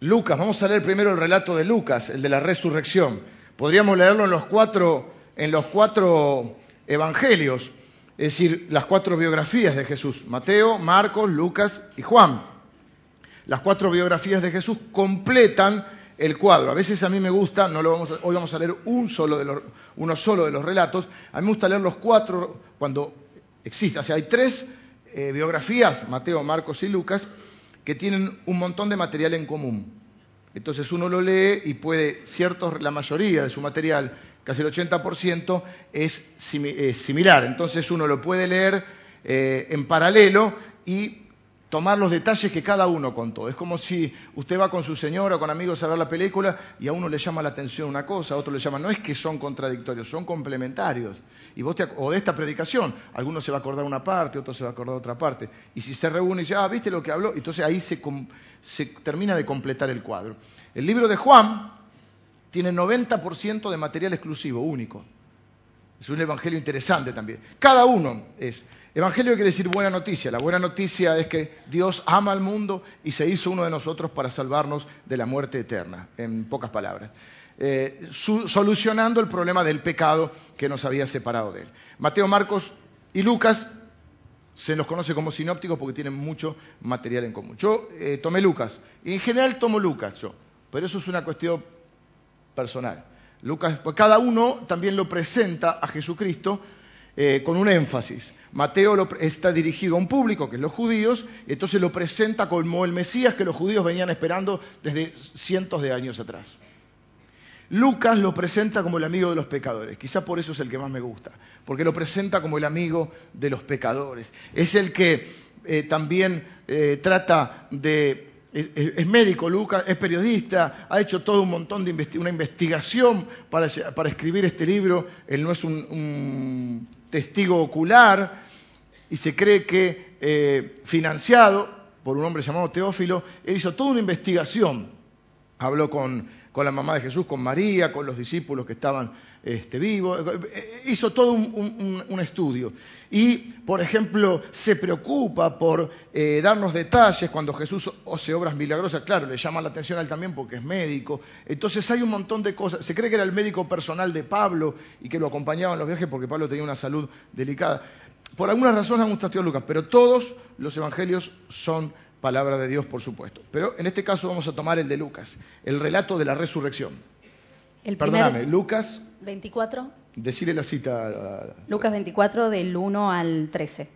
Lucas, vamos a leer primero el relato de Lucas, el de la resurrección. Podríamos leerlo en los cuatro, en los cuatro evangelios, es decir, las cuatro biografías de Jesús, Mateo, Marcos, Lucas y Juan. Las cuatro biografías de Jesús completan el cuadro. A veces a mí me gusta, no lo vamos hoy vamos a leer uno solo de los relatos, a mí me gusta leer los cuatro cuando existe. O sea, hay tres eh, biografías, Mateo, Marcos y Lucas, que tienen un montón de material en común. Entonces uno lo lee y puede, ciertos, la mayoría de su material, casi el 80%, es, similar. Entonces uno lo puede leer eh, en paralelo y tomar los detalles que cada uno contó. Es como si usted va con su señora o con amigos a ver la película y a uno le llama la atención una cosa, a otro le llama, no es que son contradictorios, son complementarios. Y vos o de esta predicación, alguno se va a acordar una parte, otro se va a acordar otra parte. Y si se reúne y dice, ah, ¿viste lo que habló? Entonces ahí se termina de completar el cuadro. El libro de Juan tiene 90% de material exclusivo, único. Es un evangelio interesante también. Cada uno es. Evangelio quiere decir buena noticia. La buena noticia es que Dios ama al mundo y se hizo uno de nosotros para salvarnos de la muerte eterna, en pocas palabras. Eh, solucionando el problema del pecado que nos había separado de él. Mateo, Marcos y Lucas se los conoce como sinópticos porque tienen mucho material en común. Yo eh, tomé Lucas, y en general tomo Lucas yo, pero eso es una cuestión personal. Lucas, pues cada uno también lo presenta a Jesucristo eh, con un énfasis. Mateo está dirigido a un público, que es los judíos, entonces lo presenta como el Mesías que los judíos venían esperando desde cientos de años atrás. Lucas lo presenta como el amigo de los pecadores, quizá por eso es el que más me gusta, porque lo presenta como el amigo de los pecadores. Es el que eh, también eh, trata de es, médico, Lucas, es periodista, ha hecho todo un montón de una investigación para, escribir este libro. Él no es un testigo ocular y se cree que eh, financiado por un hombre llamado Teófilo, él hizo toda una investigación. Habló con, la mamá de Jesús, con María, con los discípulos que estaban este, vivos, hizo todo un, estudio. Y, por ejemplo, se preocupa por eh, darnos detalles cuando Jesús hace obras milagrosas. Claro, le llama la atención a él también porque es médico. Entonces hay un montón de cosas. Se cree que era el médico personal de Pablo y que lo acompañaba en los viajes porque Pablo tenía una salud delicada. Por algunas razones han gustado Lucas, pero todos los evangelios son palabra de Dios, por supuesto. Pero en este caso vamos a tomar el de Lucas, el relato de la resurrección. El Perdóname, Lucas 24. Decirle la cita. Lucas 24 del 1 al 13.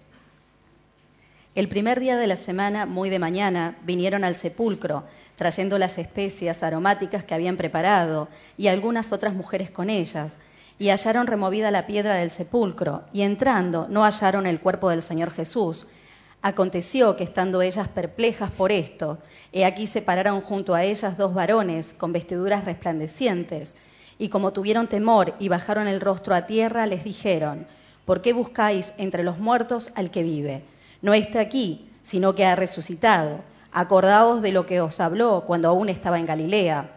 El primer día de la semana, muy de mañana, vinieron al sepulcro, trayendo las especias aromáticas que habían preparado y algunas otras mujeres con ellas y hallaron removida la piedra del sepulcro, y entrando no hallaron el cuerpo del Señor Jesús. Aconteció que estando ellas perplejas por esto, he aquí se pararon junto a ellas dos varones con vestiduras resplandecientes, y como tuvieron temor y bajaron el rostro a tierra, les dijeron, ¿por qué buscáis entre los muertos al que vive? No está aquí, sino que ha resucitado. Acordaos de lo que os habló cuando aún estaba en Galilea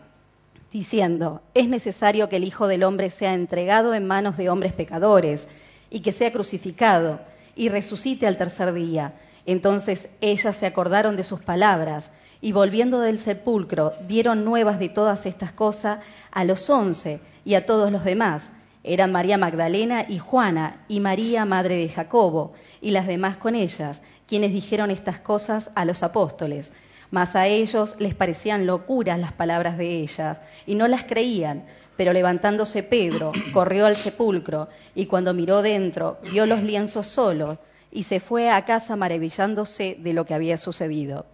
diciendo, es necesario que el Hijo del Hombre sea entregado en manos de hombres pecadores y que sea crucificado y resucite al tercer día. Entonces ellas se acordaron de sus palabras y volviendo del sepulcro dieron nuevas de todas estas cosas a los once y a todos los demás. Eran María Magdalena y Juana y María, madre de Jacobo, y las demás con ellas, quienes dijeron estas cosas a los apóstoles mas a ellos les parecían locuras las palabras de ellas y no las creían. Pero levantándose Pedro, corrió al sepulcro y cuando miró dentro, vio los lienzos solos y se fue a casa maravillándose de lo que había sucedido.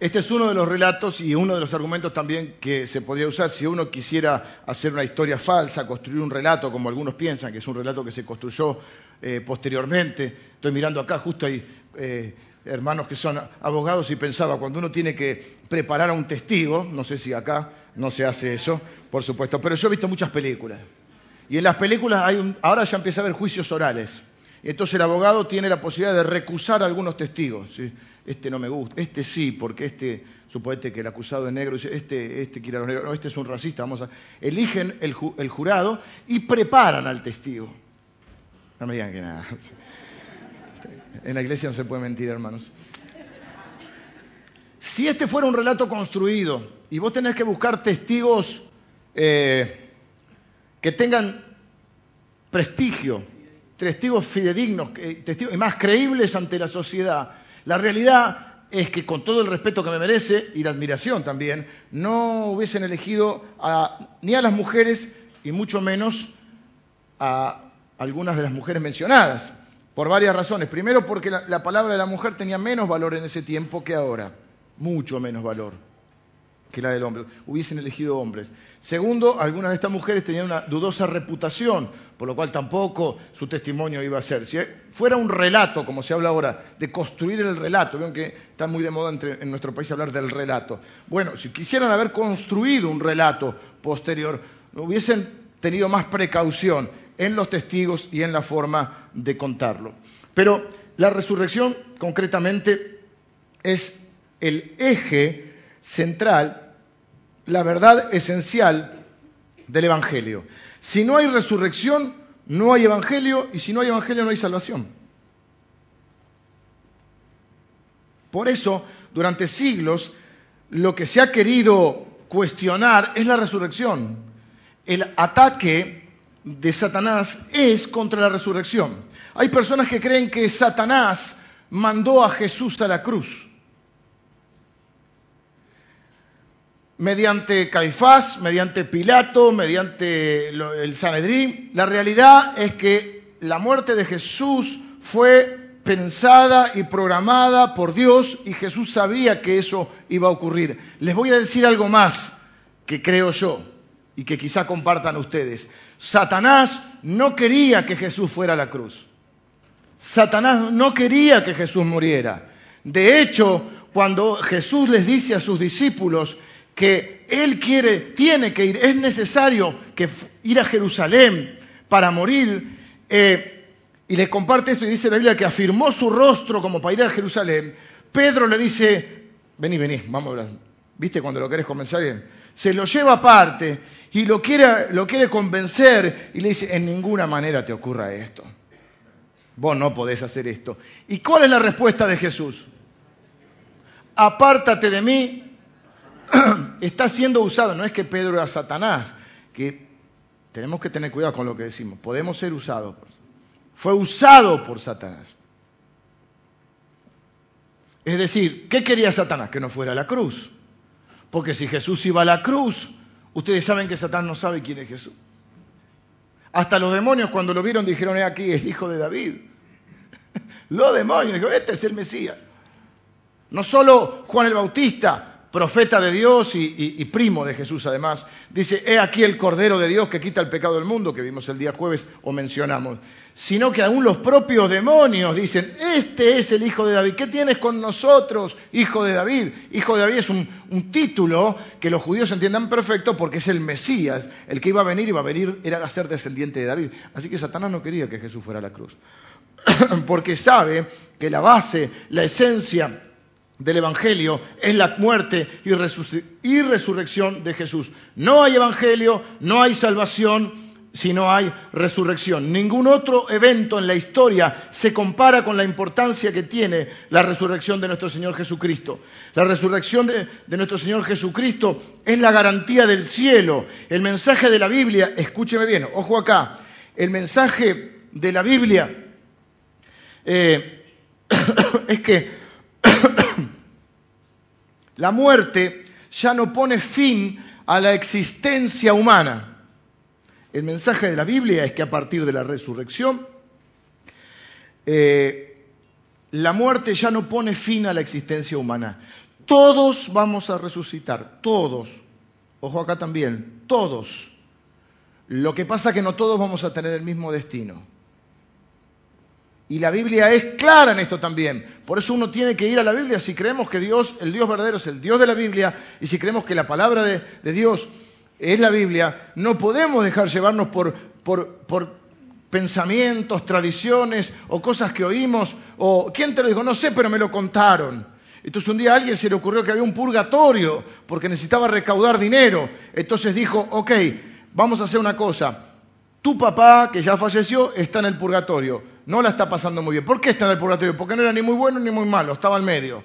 Este es uno de los relatos y uno de los argumentos también que se podría usar si uno quisiera hacer una historia falsa, construir un relato como algunos piensan, que es un relato que se construyó eh, posteriormente. Estoy mirando acá, justo ahí, eh, hermanos que son abogados y pensaba, cuando uno tiene que preparar a un testigo, no sé si acá no se hace eso, por supuesto, pero yo he visto muchas películas. Y en las películas hay ahora ya empieza a haber juicios orales. Entonces el abogado tiene la posibilidad de recusar algunos testigos. Este no me gusta, este sí, porque este, suponete que el acusado es negro, este, este quiere a los negros, no, este es un racista, vamos a... Eligen el, el jurado y preparan al testigo. No me digan que nada. En la iglesia no se puede mentir, hermanos. Si este fuera un relato construido y vos tenés que buscar testigos eh, que tengan prestigio, testigos fidedignos, testigos más creíbles ante la sociedad, la realidad es que con todo el respeto que me merece y la admiración también, no hubiesen elegido ni a las mujeres y mucho menos a algunas de las mujeres mencionadas, por varias razones. Primero porque la palabra de la mujer tenía menos valor en ese tiempo que ahora, mucho menos valor que la del hombre. Hubiesen elegido hombres. Segundo, algunas de estas mujeres tenían una dudosa reputación, por lo cual tampoco su testimonio iba a ser. Si fuera un relato, como se habla ahora, de construir el relato, ven que está muy de moda en nuestro país hablar del relato. Bueno, si quisieran haber construido un relato posterior, hubiesen tenido más precaución en los testigos y en la forma de contarlo. Pero la resurrección, concretamente, es el eje central, la verdad esencial del Evangelio. Si no hay resurrección, no hay Evangelio, y si no hay Evangelio, no hay salvación. Por eso, durante siglos, lo que se ha querido cuestionar es la resurrección. El ataque de Satanás es contra la resurrección. Hay personas que creen que Satanás mandó a Jesús a la cruz. Mediante Caifás, mediante Pilato, mediante el Sanedrín. La realidad es que la muerte de Jesús fue pensada y programada por Dios y Jesús sabía que eso iba a ocurrir. Les voy a decir algo más que creo yo y que quizá compartan ustedes. Satanás no quería que Jesús fuera a la cruz. Satanás no quería que Jesús muriera. De hecho, cuando Jesús les dice a sus discípulos, que él quiere, tiene que ir, es necesario que ir a Jerusalén para morir. Eh, y le comparte esto y dice la Biblia que afirmó su rostro como para ir a Jerusalén. Pedro le dice, vení, vení, vamos a hablar. ¿Viste cuando lo querés convencer bien? Se lo lleva aparte y lo quiere, lo quiere convencer y le dice, en ninguna manera te ocurra esto. Vos no podés hacer esto. ¿Y cuál es la respuesta de Jesús? Apártate de mí, está siendo usado, no es que Pedro era Satanás, que tenemos que tener cuidado con lo que decimos, podemos ser usados. Fue usado por Satanás. Es decir, ¿qué quería Satanás? Que no fuera a la cruz. Porque si Jesús iba a la cruz, ustedes saben que Satanás no sabe quién es Jesús. Hasta los demonios cuando lo vieron dijeron, he aquí, el hijo de David. los demonios, dijeron, este es el Mesías. No solo Juan el Bautista, profeta de Dios y, primo de Jesús además, dice, he aquí el Cordero de Dios que quita el pecado del mundo, que vimos el día jueves o mencionamos, sino que aún los propios demonios dicen, este es el Hijo de David, ¿qué tienes con nosotros, Hijo de David? Hijo de David es un, título que los judíos entiendan perfecto porque es el Mesías, el que iba a venir, iba a venir, era a ser descendiente de David. Así que Satanás no quería que Jesús fuera a la cruz, porque sabe que la base, la esencia, del Evangelio es la muerte y, resurrección de Jesús. No hay Evangelio, no hay salvación si no hay resurrección. Ningún otro evento en la historia se compara con la importancia que tiene la resurrección de nuestro Señor Jesucristo. La resurrección de, nuestro Señor Jesucristo es la garantía del cielo. El mensaje de la Biblia, escúcheme bien, ojo acá, el mensaje de la Biblia eh, es que la muerte ya no pone fin a la existencia humana. El mensaje de la Biblia es que a partir de la resurrección, eh, la muerte ya no pone fin a la existencia humana. Todos vamos a resucitar, todos. Ojo acá también, todos. Lo que pasa es que no todos vamos a tener el mismo destino. Y la Biblia es clara en esto también. Por eso uno tiene que ir a la Biblia si creemos que Dios, el Dios verdadero, es el Dios de la Biblia y si creemos que la palabra de, Dios es la Biblia, no podemos dejar llevarnos por, por, pensamientos, tradiciones o cosas que oímos. O quién te lo dijo, no sé, pero me lo contaron. Entonces un día a alguien se le ocurrió que había un purgatorio porque necesitaba recaudar dinero. Entonces dijo, ok, vamos a hacer una cosa. Tu papá, que ya falleció, está en el purgatorio no la está pasando muy bien. ¿Por qué está en el purgatorio? Porque no era ni muy bueno ni muy malo, estaba al medio.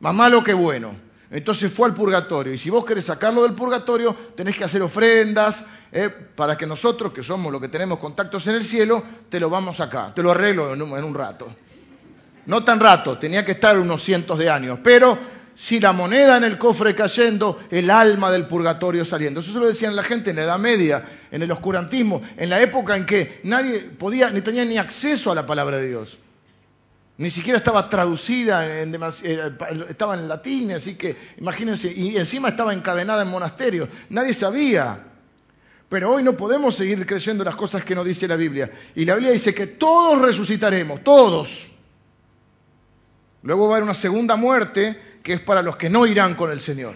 Más malo que bueno. Entonces fue al purgatorio. Y si vos querés sacarlo del purgatorio, tenés que hacer ofrendas eh, para que nosotros, que somos los que tenemos contactos en el cielo, te lo vamos acá. Te lo arreglo en un, en un rato. No tan rato, tenía que estar unos cientos de años. Pero si la moneda en el cofre cayendo, el alma del purgatorio saliendo. Eso se lo decían la gente en la Edad Media, en el oscurantismo, en la época en que nadie podía, ni tenía ni acceso a la palabra de Dios. Ni siquiera estaba traducida, en eh, estaba en latín, así que imagínense, y encima estaba encadenada en monasterios. Nadie sabía. Pero hoy no podemos seguir creyendo las cosas que nos dice la Biblia. Y la Biblia dice que todos resucitaremos, todos. Luego va a haber una segunda muerte que es para los que no irán con el Señor.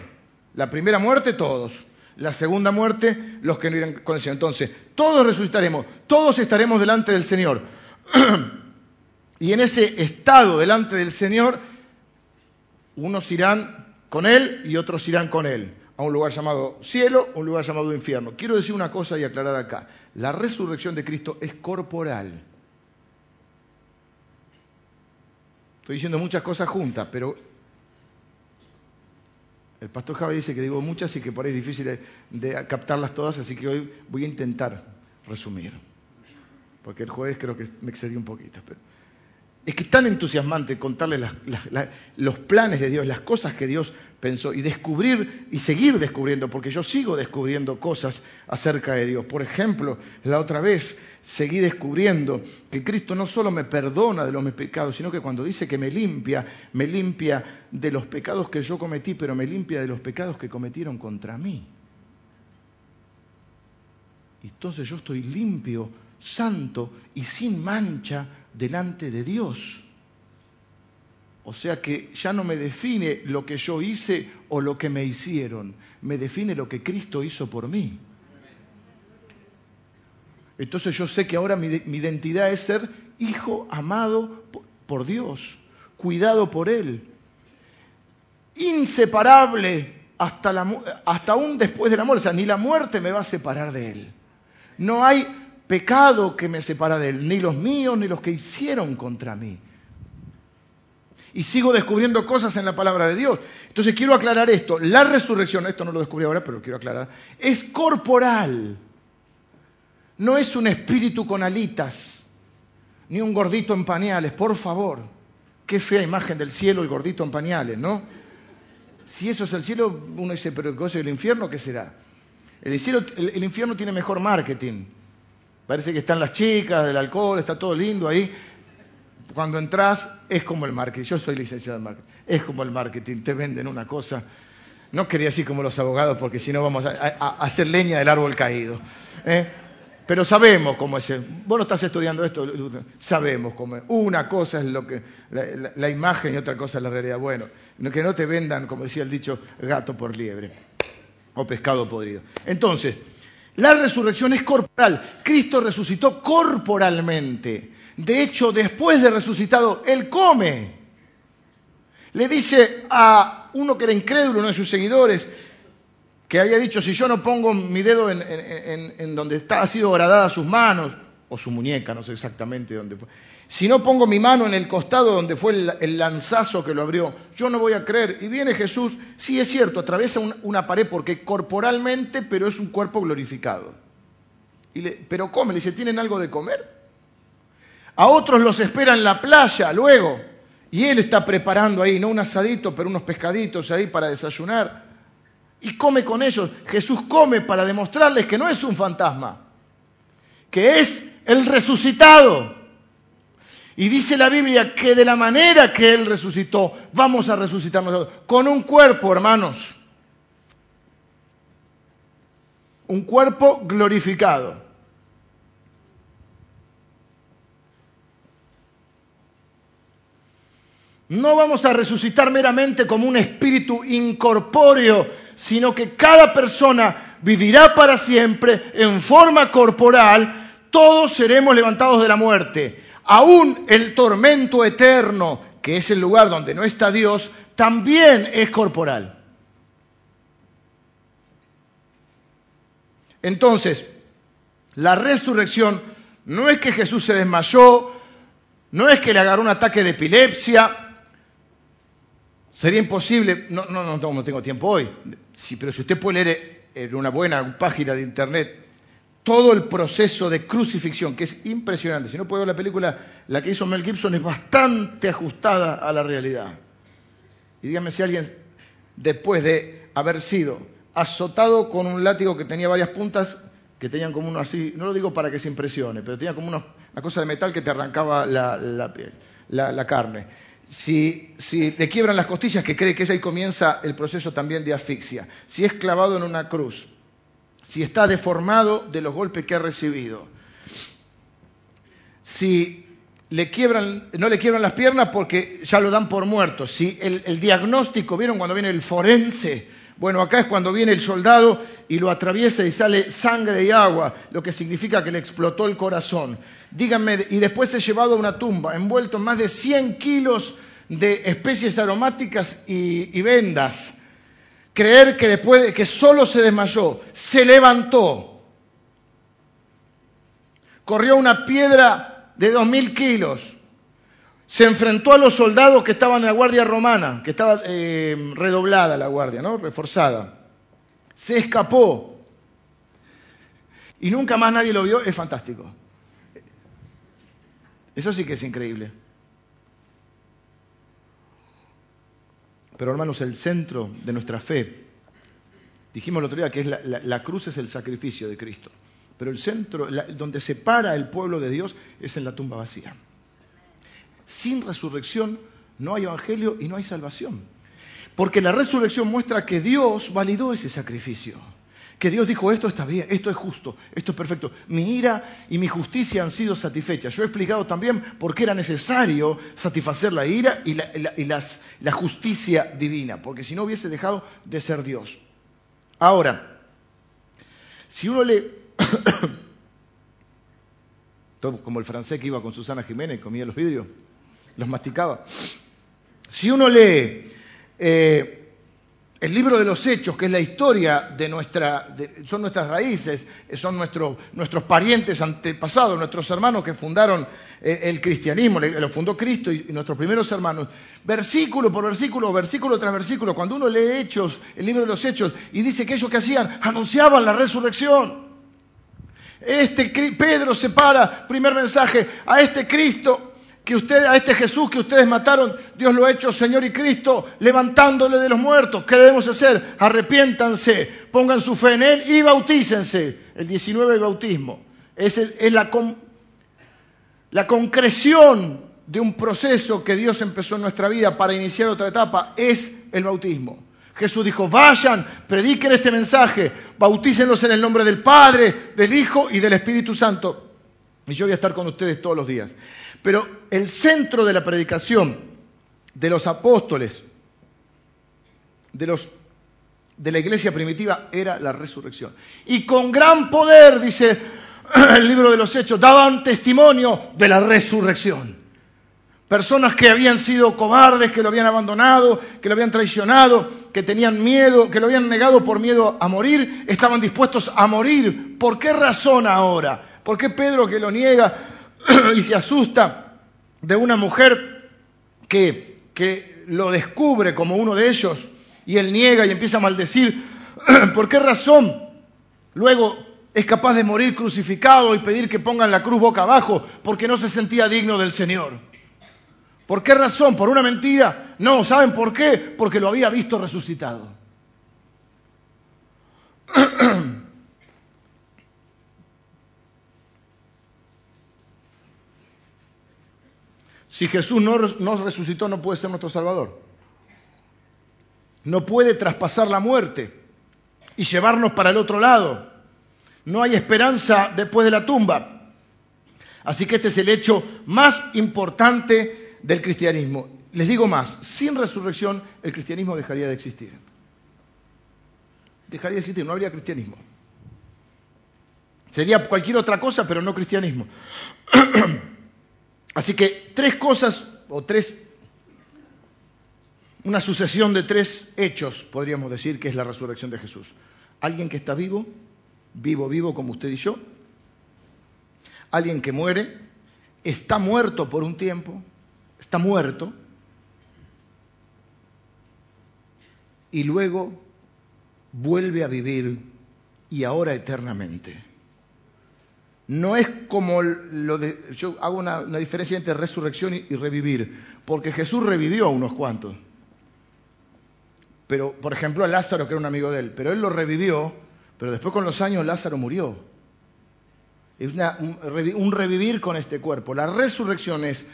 La primera muerte, todos. La segunda muerte, los que no irán con el Señor. Entonces, todos resucitaremos, todos estaremos delante del Señor. Y en ese estado delante del Señor, unos irán con Él y otros irán con Él a un lugar llamado cielo, un lugar llamado infierno. Quiero decir una cosa y aclarar acá. La resurrección de Cristo es corporal. Estoy diciendo muchas cosas juntas, pero el pastor Javi dice que digo muchas y que por ahí es difícil de, captarlas todas, así que hoy voy a intentar resumir. Porque el jueves creo que me excedí un poquito. Pero... Es que es tan entusiasmante contarles los planes de Dios, las cosas que Dios pensó y descubrir y seguir descubriendo, porque yo sigo descubriendo cosas acerca de Dios. Por ejemplo, la otra vez seguí descubriendo que Cristo no solo me perdona de los mis pecados, sino que cuando dice que me limpia, me limpia de los pecados que yo cometí, pero me limpia de los pecados que cometieron contra mí. Entonces yo estoy limpio, santo y sin mancha delante de Dios. O sea que ya no me define lo que yo hice o lo que me hicieron, me define lo que Cristo hizo por mí. Entonces yo sé que ahora mi, identidad es ser hijo amado por Dios, cuidado por Él, inseparable hasta, la, aún después de la muerte. O sea, ni la muerte me va a separar de Él. No hay pecado que me separa de Él, ni los míos, ni los que hicieron contra mí. Y sigo descubriendo cosas en la palabra de Dios. Entonces quiero aclarar esto. La resurrección, esto no lo descubrí ahora, pero quiero aclarar, es corporal. No es un espíritu con alitas, ni un gordito en pañales, por favor. Qué fea imagen del cielo, el gordito en pañales, ¿no? Si eso es el cielo, uno dice, pero ¿qué es el infierno? ¿Qué será? El, el infierno tiene mejor marketing. Parece que están las chicas, del alcohol, está todo lindo ahí. Cuando entras es como el marketing. Yo soy licenciado en marketing. Es como el marketing. Te venden una cosa. No quería decir como los abogados porque si no vamos a, hacer leña del árbol caído. ¿eh? Pero sabemos cómo es. Vos no estás estudiando esto, sabemos cómo es. Una cosa es lo que la, la, imagen y otra cosa es la realidad. Bueno, que no te vendan, como decía el dicho, gato por liebre o pescado podrido. Entonces, la resurrección es corporal. Cristo resucitó corporalmente. De hecho, después de resucitado, Él come. Le dice a uno que era incrédulo, uno de sus seguidores, que había dicho, si yo no pongo mi dedo en, donde está, ha sido horadada sus manos, o su muñeca, no sé exactamente dónde fue, si no pongo mi mano en el costado donde fue el, lanzazo que lo abrió, yo no voy a creer. Y viene Jesús, sí es cierto, atraviesa una pared porque corporalmente, pero es un cuerpo glorificado. Y pero come, le dice, ¿tienen algo de comer? A otros los espera en la playa luego. Y él está preparando ahí, no un asadito, pero unos pescaditos ahí para desayunar. Y come con ellos. Jesús come para demostrarles que no es un fantasma, que es el resucitado. Y dice la Biblia que de la manera que Él resucitó, vamos a resucitar nosotros. Con un cuerpo, hermanos. Un cuerpo glorificado. No vamos a resucitar meramente como un espíritu incorpóreo, sino que cada persona vivirá para siempre en forma corporal. Todos seremos levantados de la muerte aún el tormento eterno, que es el lugar donde no está Dios, también es corporal. Entonces, la resurrección no es que Jesús se desmayó, no es que le agarró un ataque de epilepsia, Sería imposible, no, no, no, tengo tiempo hoy, sí, pero si usted puede leer en una buena página de internet todo el proceso de crucifixión, que es impresionante. Si no puede ver la película, la que hizo Mel Gibson es bastante ajustada a la realidad. Y dígame si alguien, después de haber sido azotado con un látigo que tenía varias puntas, que tenían como uno así, no lo digo para que se impresione, pero tenía como una, cosa de metal que te arrancaba la carne si, le quiebran las costillas, que cree que ahí comienza el proceso también de asfixia, si es clavado en una cruz, si está deformado de los golpes que ha recibido, si no le quiebran las piernas porque ya lo dan por muerto, si el diagnóstico, ¿vieron cuando viene el forense? Bueno, acá es cuando viene el soldado y lo atraviesa y sale sangre y agua, lo que significa que le explotó el corazón. Díganme, y después es llevado a una tumba, envuelto en más de 100 kilos de especies aromáticas y, vendas. Creer que después de que solo se desmayó, se levantó, corrió una piedra de 2.000 kilos, se enfrentó a los soldados que estaban en la guardia romana, que estaba eh, redoblada la guardia, ¿no? reforzada. Se escapó y nunca más nadie lo vio, es fantástico. Eso sí que es increíble. Pero hermanos, el centro de nuestra fe, dijimos el otro día que es la, cruz es el sacrificio de Cristo, pero el centro, donde se para el pueblo de Dios es en la tumba vacía. Sin resurrección no hay evangelio y no hay salvación. Porque la resurrección muestra que Dios validó ese sacrificio. Que Dios dijo, esto está bien, esto es justo, esto es perfecto. Mi ira y mi justicia han sido satisfechas. Yo he explicado también por qué era necesario satisfacer la ira y la, justicia divina, porque si no hubiese dejado de ser Dios. Ahora, si uno lee como el francés que iba con Susana Jiménez, comía los vidrios los masticaba. Si uno lee eh, el libro de los hechos, que es la historia de nuestra, son nuestras raíces, son nuestros parientes antepasados, nuestros hermanos que fundaron eh, el cristianismo, lo fundó Cristo y, nuestros primeros hermanos, versículo por versículo, versículo tras versículo, cuando uno lee hechos, el libro de los hechos, y dice que ellos que hacían, anunciaban la resurrección. Este Pedro se para, primer mensaje, a este Cristo que usted, a este Jesús que ustedes mataron, Dios lo ha hecho Señor y Cristo, levantándole de los muertos. ¿Qué debemos hacer? Arrepiéntanse, pongan su fe en Él y bautícense. El 19 el bautismo. Es, la, la concreción de un proceso que Dios empezó en nuestra vida para iniciar otra etapa, es el bautismo. Jesús dijo, vayan, prediquen este mensaje, bautícenlos en el nombre del Padre, del Hijo y del Espíritu Santo. Y yo voy a estar con ustedes todos los días. Pero el centro de la predicación de los apóstoles, de, la iglesia primitiva, era la resurrección. Y con gran poder, dice el libro de los Hechos, daban testimonio de la resurrección. Personas que habían sido cobardes, que lo habían abandonado, que lo habían traicionado, que tenían miedo, que lo habían negado por miedo a morir, estaban dispuestos a morir. ¿Por qué razón ahora? ¿Por qué Pedro que lo niega y se asusta de una mujer que, que lo descubre como uno de ellos y él niega y empieza a maldecir. ¿Por qué razón? Luego es capaz de morir crucificado y pedir que pongan la cruz boca abajo porque no se sentía digno del Señor. ¿Por qué razón? ¿Por una mentira? No, ¿saben por qué? Porque lo había visto resucitado. Si Jesús no nos resucitó, no puede ser nuestro Salvador. No puede traspasar la muerte y llevarnos para el otro lado. No hay esperanza después de la tumba. Así que este es el hecho más importante del cristianismo. Les digo más, sin resurrección el cristianismo dejaría de existir. Dejaría de existir, no habría cristianismo. Sería cualquier otra cosa, pero no cristianismo. Así que tres cosas, o tres, una sucesión de tres hechos, podríamos decir, que es la resurrección de Jesús. Alguien que está vivo, vivo, vivo como usted y yo. Alguien que muere, está muerto por un tiempo, está muerto. y luego vuelve a vivir y ahora eternamente. No es como lo de... Yo hago una, diferencia entre resurrección y, revivir, porque Jesús revivió a unos cuantos. Pero, por ejemplo, a Lázaro, que era un amigo de él, pero él lo revivió, pero después con los años Lázaro murió. Es un, revivir con este cuerpo. La resurrección es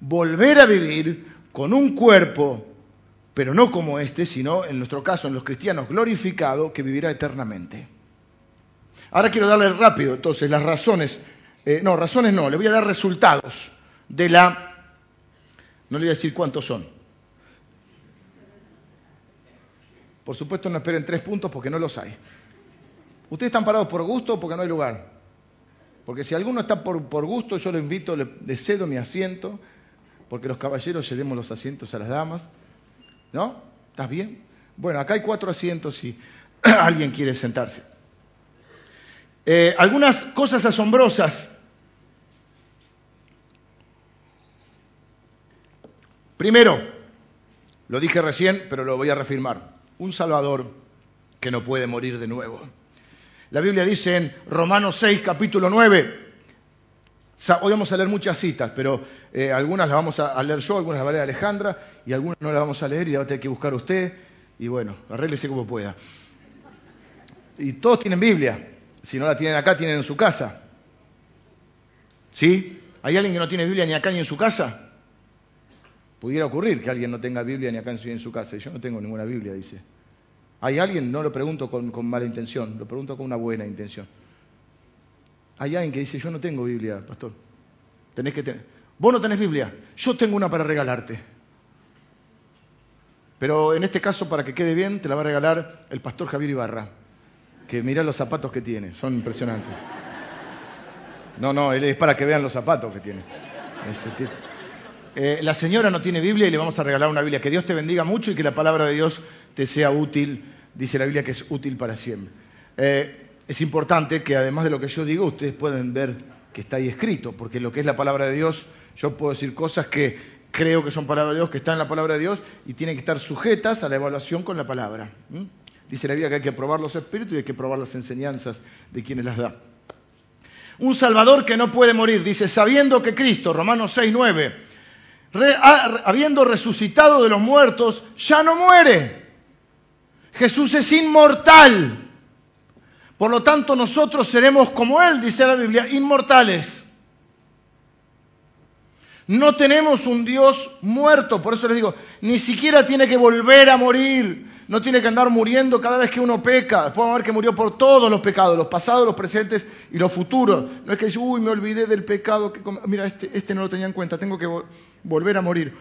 volver a vivir con un cuerpo, pero no como este, sino en nuestro caso, en los cristianos, glorificado, que vivirá eternamente. Ahora quiero darle rápido, entonces, las razones, eh, no, razones no, le voy a dar resultados de la, no le voy a decir cuántos son. Por supuesto no esperen tres puntos porque no los hay. ¿Ustedes están parados por gusto o porque no hay lugar? Porque si alguno está por, gusto, yo lo invito, le, cedo mi asiento, porque los caballeros cedemos los asientos a las damas. ¿No? ¿Estás bien? Bueno, acá hay cuatro asientos si alguien quiere sentarse. Eh, algunas cosas asombrosas. Primero, lo dije recién, pero lo voy a reafirmar. Un Salvador que no puede morir de nuevo. La Biblia dice en Romanos 6, capítulo 9, Hoy vamos a leer muchas citas, pero eh, algunas las vamos a, leer yo, algunas las va a leer Alejandra, y algunas no las vamos a leer y la va a tener que buscar usted. Y bueno, arréglese como pueda. Y todos tienen Biblia. Si no la tienen acá, tienen en su casa. ¿Sí? ¿Hay alguien que no tiene Biblia ni acá ni en su casa? Pudiera ocurrir que alguien no tenga Biblia ni acá ni en su casa. Yo no tengo ninguna Biblia, dice. ¿Hay alguien? No lo pregunto con, mala intención, lo pregunto con una buena intención. Hay alguien que dice, yo no tengo Biblia, pastor. Tenés que tener. Vos no tenés Biblia, yo tengo una para regalarte. Pero en este caso, para que quede bien, te la va a regalar el pastor Javier Ibarra. Que mira los zapatos que tiene, son impresionantes. No, no, es para que vean los zapatos que tiene. Eh, la señora no tiene Biblia y le vamos a regalar una Biblia. Que Dios te bendiga mucho y que la palabra de Dios te sea útil dice la Biblia que es útil para siempre. Eh, es importante que además de lo que yo digo, ustedes pueden ver que está ahí escrito, porque lo que es la palabra de Dios, yo puedo decir cosas que creo que son palabra de Dios, que están en la palabra de Dios y tienen que estar sujetas a la evaluación con la palabra. Dice la Biblia que hay que probar los espíritus y hay que probar las enseñanzas de quienes las da. Un Salvador que no puede morir, dice, sabiendo que Cristo, Romanos 6, 9, habiendo resucitado de los muertos, ya no muere. Jesús es inmortal. Por lo tanto, nosotros seremos como Él, dice la Biblia, inmortales. No tenemos un Dios muerto, por eso les digo, ni siquiera tiene que volver a morir, no tiene que andar muriendo cada vez que uno peca. Después vamos a ver que murió por todos los pecados, los pasados, los presentes y los futuros. No es que dice, uy, me olvidé del pecado, que mira, este, este no lo tenía en cuenta, tengo que volver a morir.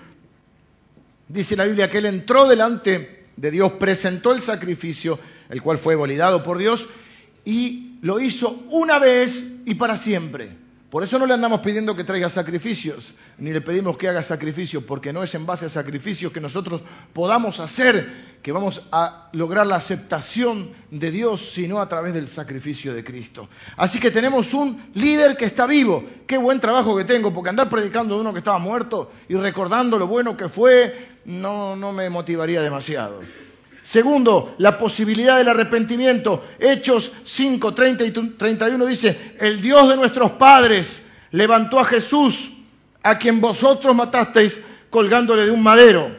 Dice la Biblia que Él entró delante de Dios, presentó el sacrificio, el cual fue validado por Dios, y lo hizo una vez y para siempre. Por eso no le andamos pidiendo que traiga sacrificios, ni le pedimos que haga sacrificios, porque no es en base a sacrificios que nosotros podamos hacer que vamos a lograr la aceptación de Dios, sino a través del sacrificio de Cristo. Así que tenemos un líder que está vivo. Qué buen trabajo que tengo, porque andar predicando de uno que estaba muerto y recordando lo bueno que fue, no, no me motivaría demasiado. Segundo, la posibilidad del arrepentimiento. Hechos 5, 30 y 31 dice, el Dios de nuestros padres levantó a Jesús, a quien vosotros matasteis colgándole de un madero.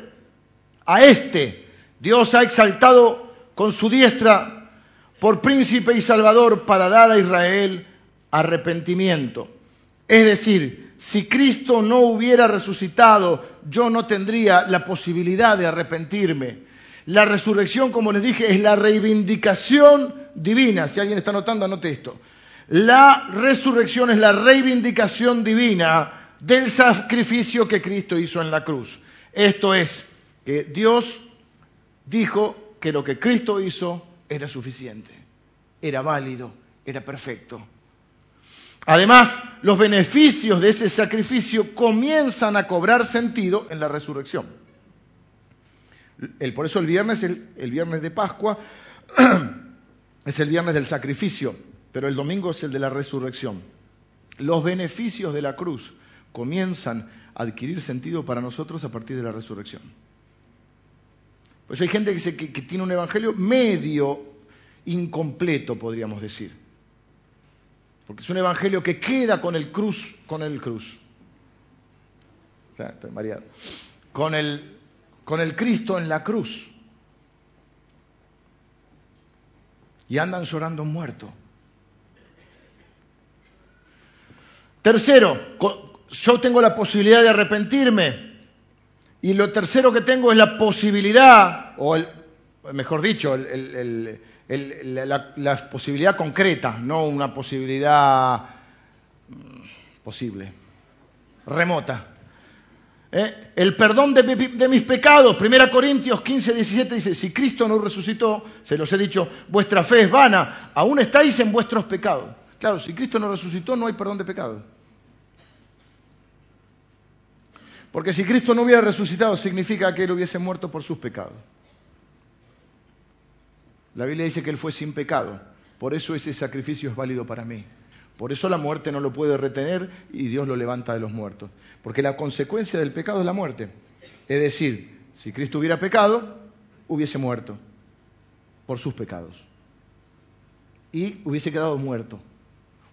A este Dios ha exaltado con su diestra por príncipe y salvador para dar a Israel arrepentimiento. Es decir, si Cristo no hubiera resucitado, yo no tendría la posibilidad de arrepentirme. La resurrección, como les dije, es la reivindicación divina. Si alguien está notando, anote esto. La resurrección es la reivindicación divina del sacrificio que Cristo hizo en la cruz. Esto es, que Dios dijo que lo que Cristo hizo era suficiente, era válido, era perfecto. Además, los beneficios de ese sacrificio comienzan a cobrar sentido en la resurrección por eso el viernes, el, el viernes de Pascua, es el viernes del sacrificio, pero el domingo es el de la resurrección. Los beneficios de la cruz comienzan a adquirir sentido para nosotros a partir de la resurrección. Pues hay gente que, que tiene un evangelio medio incompleto, podríamos decir. Porque es un evangelio que queda con el cruz, con el cruz. O sea, estoy mareado. Con el, con el Cristo en la cruz. Y andan llorando muerto. Tercero, yo tengo la posibilidad de arrepentirme. Y lo tercero que tengo es la posibilidad, o el, mejor dicho, el, la, posibilidad concreta, no una posibilidad mm, posible, remota. ¿Eh? El perdón de, de, mis pecados, 1 Corintios 15, 17 dice, si Cristo no resucitó, se los he dicho, vuestra fe es vana, aún estáis en vuestros pecados. Claro, si Cristo no resucitó, no hay perdón de pecados. Porque si Cristo no hubiera resucitado, significa que Él hubiese muerto por sus pecados. La Biblia dice que Él fue sin pecado. Por eso ese sacrificio es válido para mí. Por eso la muerte no lo puede retener y Dios lo levanta de los muertos. Porque la consecuencia del pecado es la muerte. Es decir, si Cristo hubiera pecado, hubiese muerto por sus pecados. Y hubiese quedado muerto.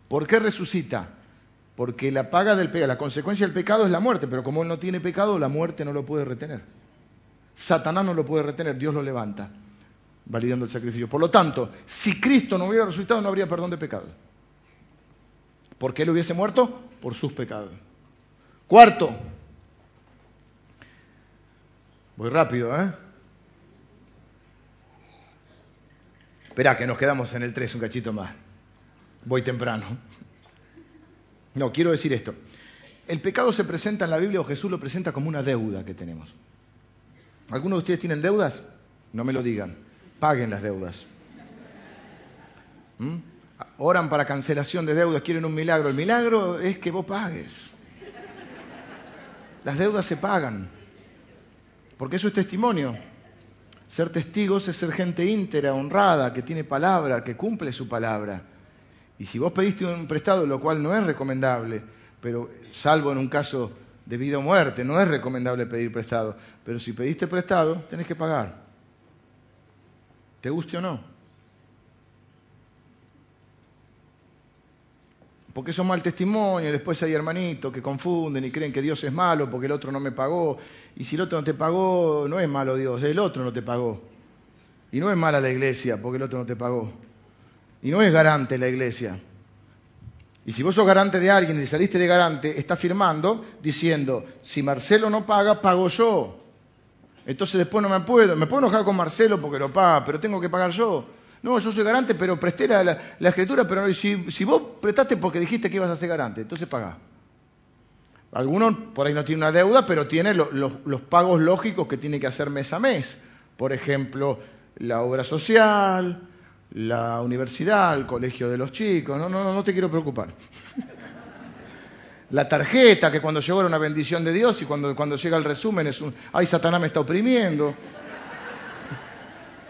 ¿Por qué resucita? Porque la paga del pecado, la consecuencia del pecado es la muerte, pero como él no tiene pecado, la muerte no lo puede retener. Satanás no lo puede retener, Dios lo levanta, validando el sacrificio. Por lo tanto, si Cristo no hubiera resucitado, no habría perdón de pecado. ¿Por qué él hubiese muerto? Por sus pecados. Cuarto, voy rápido, ¿eh? Espera, que nos quedamos en el 3 un cachito más. Voy temprano. No, quiero decir esto. El pecado se presenta en la Biblia o Jesús lo presenta como una deuda que tenemos. ¿Algunos de ustedes tienen deudas? No me lo digan. Paguen las deudas. ¿Mm? Oran para cancelación de deudas, quieren un milagro. El milagro es que vos pagues. Las deudas se pagan. Porque eso es testimonio. Ser testigos es ser gente íntegra, honrada, que tiene palabra, que cumple su palabra. Y si vos pediste un prestado, lo cual no es recomendable, pero salvo en un caso de vida o muerte, no es recomendable pedir prestado. Pero si pediste prestado, tenés que pagar. ¿Te guste o no? Porque es mal testimonio, después hay hermanitos que confunden y creen que Dios es malo porque el otro no me pagó. Y si el otro no te pagó, no es malo Dios, el otro no te pagó. Y no es mala la iglesia porque el otro no te pagó. Y no es garante la iglesia. Y si vos sos garante de alguien y saliste de garante, está firmando diciendo, si Marcelo no paga, pago yo. Entonces después no me puedo, me puedo enojar con Marcelo porque lo paga, pero tengo que pagar yo. No, yo soy garante, pero presté la, escritura, pero si, si, vos prestaste porque dijiste que ibas a ser garante, entonces pagá. Algunos por ahí no tiene una deuda, pero tiene los pagos lógicos que tiene que hacer mes a mes. Por ejemplo, la obra social, la universidad, el colegio de los chicos, no, no, no te quiero preocupar. La tarjeta, que cuando llegó era una bendición de Dios y cuando, cuando llega el resumen es un, ay, Satanás me está oprimiendo.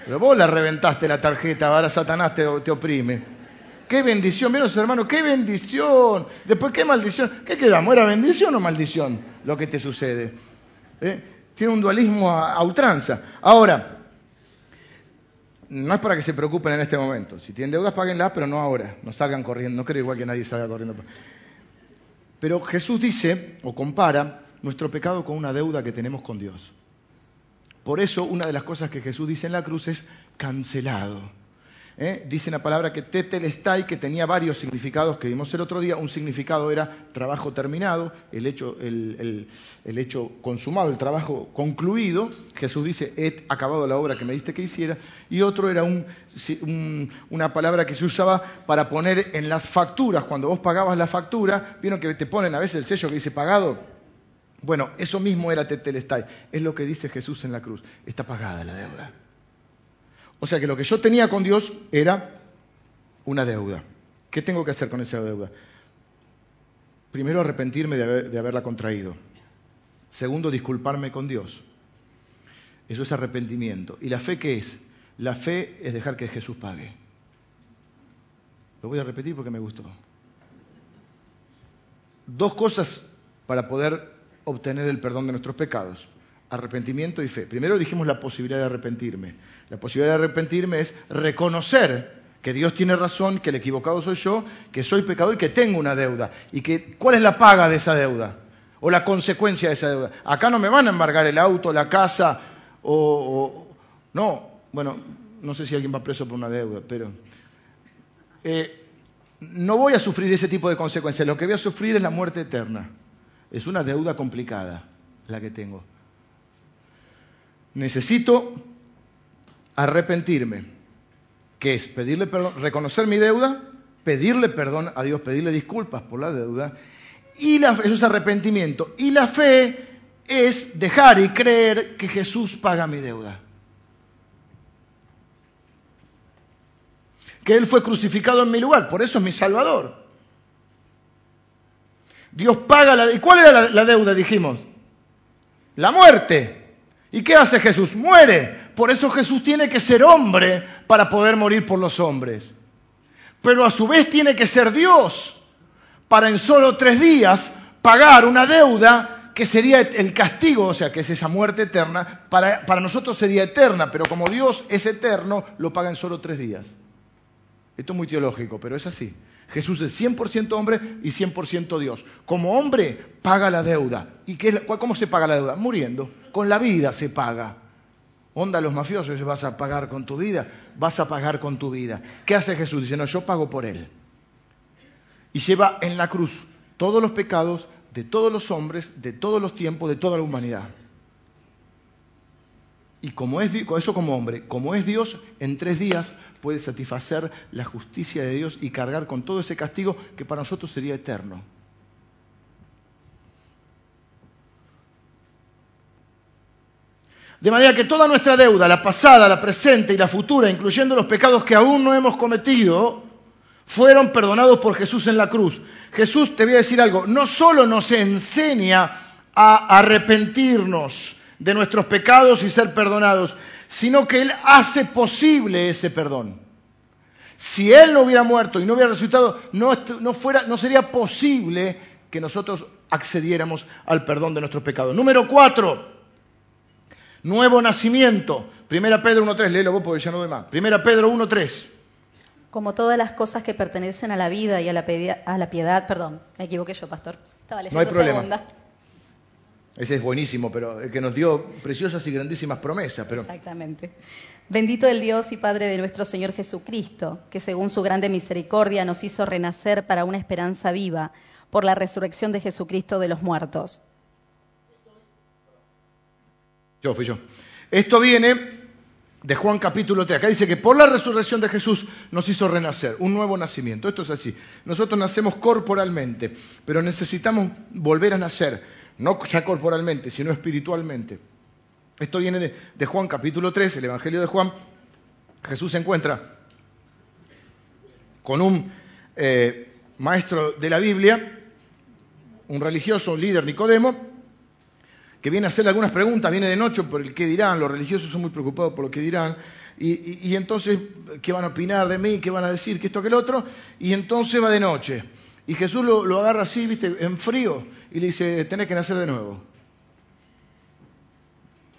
Pero vos la reventaste la tarjeta, ahora Satanás te, oprime. Qué bendición, vieron hermanos, qué bendición. Después, qué maldición. ¿Qué quedamos? ¿Era bendición o maldición lo que te sucede? ¿Eh? Tiene un dualismo a, a ultranza. Ahora, no es para que se preocupen en este momento. Si tienen deudas, páguenlas, pero no ahora. No salgan corriendo. No creo igual que nadie salga corriendo. Pero Jesús dice, o compara, nuestro pecado con una deuda que tenemos con Dios. Por eso, una de las cosas que Jesús dice en la cruz es cancelado. ¿eh? dice la palabra que tetelestai, que tenía varios significados que vimos el otro día. Un significado era trabajo terminado, el hecho, el, hecho consumado, el trabajo concluido. Jesús dice, he acabado la obra que me diste que hiciera. Y otro era una palabra que se usaba para poner en las facturas. Cuando vos pagabas la factura, vieron que te ponen a veces el sello que dice pagado. Bueno, eso mismo era tetelestai. Es lo que dice Jesús en la cruz. Está pagada la deuda. O sea que lo que yo tenía con Dios era una deuda. ¿Qué tengo que hacer con esa deuda? Primero, arrepentirme de, haberla contraído. Segundo, disculparme con Dios. Eso es arrepentimiento. ¿Y la fe qué es? La fe es dejar que Jesús pague. Lo voy a repetir porque me gustó. Dos cosas para poder obtener el perdón de nuestros pecados. arrepentimiento y fe. Primero dijimos la posibilidad de arrepentirme. La posibilidad de arrepentirme es reconocer que Dios tiene razón, que el equivocado soy yo, que soy pecador y que tengo una deuda. ¿Y que, cuál es la paga de esa deuda? O la consecuencia de esa deuda. Acá no me van a embargar el auto, la casa, o... no, bueno, no sé si alguien va preso por una deuda, pero... Eh, no voy a sufrir ese tipo de consecuencias. Lo que voy a sufrir es la muerte eterna. Es una deuda complicada la que tengo. Necesito arrepentirme que es pedirle perdón, reconocer mi deuda, pedirle perdón a Dios, pedirle disculpas por la deuda, y la, eso es arrepentimiento. Y la fe es dejar y creer que Jesús paga mi deuda. Que Él fue crucificado en mi lugar, por eso es mi Salvador. Dios paga la... ¿Y cuál era la deuda, dijimos? La muerte. ¿Y qué hace Jesús? Muere. Por eso Jesús tiene que ser hombre para poder morir por los hombres. Pero a su vez tiene que ser Dios para en solo tres días pagar una deuda que sería el castigo, o sea, que es esa muerte eterna, para, para nosotros sería eterna, pero como Dios es eterno, lo paga en solo tres días. Esto es muy teológico, pero es así. Jesús es 100% hombre y 100% Dios. Como hombre, paga la deuda. ¿Y qué, cómo se paga la deuda? Muriendo. Con la vida se paga. Onda los mafiosos, vas a pagar con tu vida, vas a pagar con tu vida. ¿Qué hace Jesús? Dice, no, yo pago por él. Y lleva en la cruz todos los pecados de todos los hombres, de todos los tiempos, de toda la humanidad. Y como es eso como hombre, como es Dios, en tres días puede satisfacer la justicia de Dios y cargar con todo ese castigo que para nosotros sería eterno. De manera que toda nuestra deuda, la pasada, la presente y la futura, incluyendo los pecados que aún no hemos cometido, fueron perdonados por Jesús en la cruz. Jesús, te voy a decir algo, no solo nos enseña a arrepentirnos, de nuestros pecados y ser perdonados, sino que Él hace posible ese perdón. Si Él no hubiera muerto y no hubiera resucitado, no, no, fuera, no sería posible que nosotros accediéramos al perdón de nuestros pecados. Número cuatro, nuevo nacimiento. Primera Pedro 1.3, léelo vos porque ya no doy más. Primera Pedro 1.3. Como todas las cosas que pertenecen a la vida y a la, a la piedad, perdón, me equivoqué yo, pastor. Estaba leyendo no hay problema. Segunda. Ese es buenísimo, pero el que nos dio preciosas y grandísimas promesas. Pero... Exactamente. Bendito el Dios y Padre de nuestro Señor Jesucristo, que según su grande misericordia nos hizo renacer para una esperanza viva por la resurrección de Jesucristo de los muertos. Yo fui yo. Esto viene de Juan capítulo 3. Acá dice que por la resurrección de Jesús nos hizo renacer, un nuevo nacimiento. Esto es así. Nosotros nacemos corporalmente, pero necesitamos volver a nacer no ya corporalmente, sino espiritualmente. Esto viene de, Juan capítulo 3, el Evangelio de Juan. Jesús se encuentra con un eh, maestro de la Biblia, un religioso, un líder, Nicodemo, que viene a hacerle algunas preguntas, viene de noche por el qué dirán, los religiosos son muy preocupados por lo que dirán, y, y, entonces, ¿qué van a opinar de mí? ¿Qué van a decir? ¿Qué esto, que el otro? Y entonces va de noche. Y Jesús lo, agarra así, viste, en frío, y le dice, tenés que nacer de nuevo.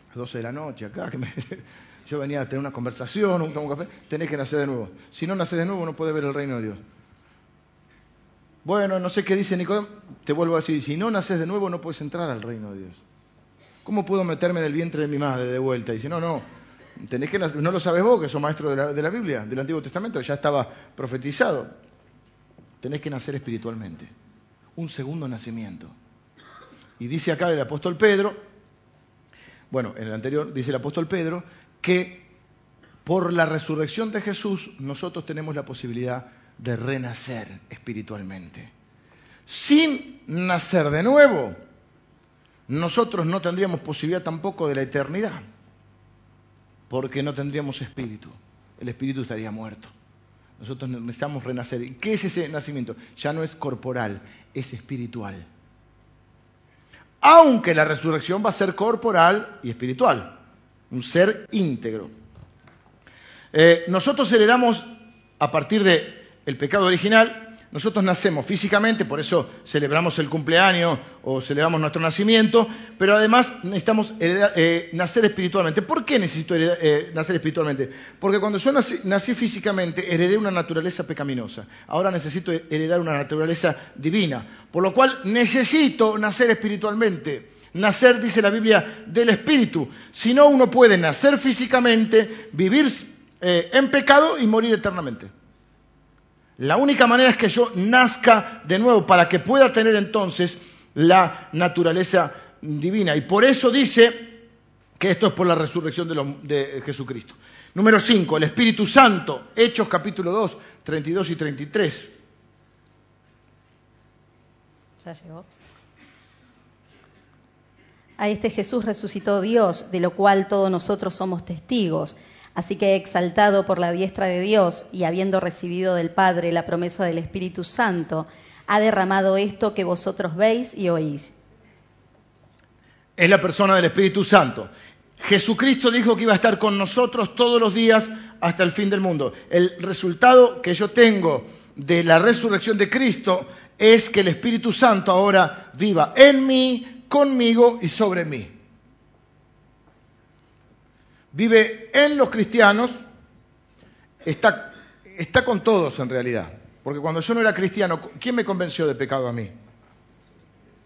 A las 12 de la noche acá, que yo venía a tener una conversación, un, un café, tenés que nacer de nuevo. Si no naces de nuevo no puedes ver el reino de Dios. Bueno, no sé qué dice Nicodemo, te vuelvo a decir, si no naces de nuevo no puedes entrar al reino de Dios. ¿Cómo puedo meterme en el vientre de mi madre de vuelta? Y dice, no, no, que no lo sabes vos, que sos maestro de la, de la Biblia, del Antiguo Testamento, ya estaba profetizado tenés que nacer espiritualmente. Un segundo nacimiento. Y dice acá el apóstol Pedro, bueno, en el anterior dice el apóstol Pedro, que por la resurrección de Jesús nosotros tenemos la posibilidad de renacer espiritualmente. Sin nacer de nuevo, nosotros no tendríamos posibilidad tampoco de la eternidad, porque no tendríamos espíritu. El espíritu estaría muerto. Nosotros necesitamos renacer. ¿Qué es ese nacimiento? Ya no es corporal, es espiritual. Aunque la resurrección va a ser corporal y espiritual, un ser íntegro. Eh, nosotros heredamos, a partir del el pecado original, nosotros nacemos físicamente, por eso celebramos el cumpleaños o celebramos nuestro nacimiento, pero además necesitamos eh, nacer espiritualmente. ¿Por qué necesito eh, nacer espiritualmente? Porque cuando yo nací, físicamente heredé una naturaleza pecaminosa. Ahora necesito heredar una naturaleza divina, por lo cual necesito nacer espiritualmente. Nacer, dice la Biblia, del espíritu. Si no, uno puede nacer físicamente, vivir eh, en pecado y morir eternamente. La única manera es que yo nazca de nuevo para que pueda tener entonces la naturaleza divina. Y por eso dice que esto es por la resurrección de, Jesucristo. Número 5, el Espíritu Santo, Hechos capítulo 2, 32 y 33. Ya llegó. A este Jesús resucitó Dios, de lo cual todos nosotros somos testigos. Así que exaltado por la diestra de Dios y habiendo recibido del Padre la promesa del Espíritu Santo, ha derramado esto que vosotros veis y oís. Es la persona del Espíritu Santo. Jesucristo dijo que iba a estar con nosotros todos los días hasta el fin del mundo. El resultado que yo tengo de la resurrección de Cristo es que el Espíritu Santo ahora viva en mí, conmigo y sobre mí vive en los cristianos, está, con todos en realidad. Porque cuando yo no era cristiano, ¿quién me convenció de pecado a mí?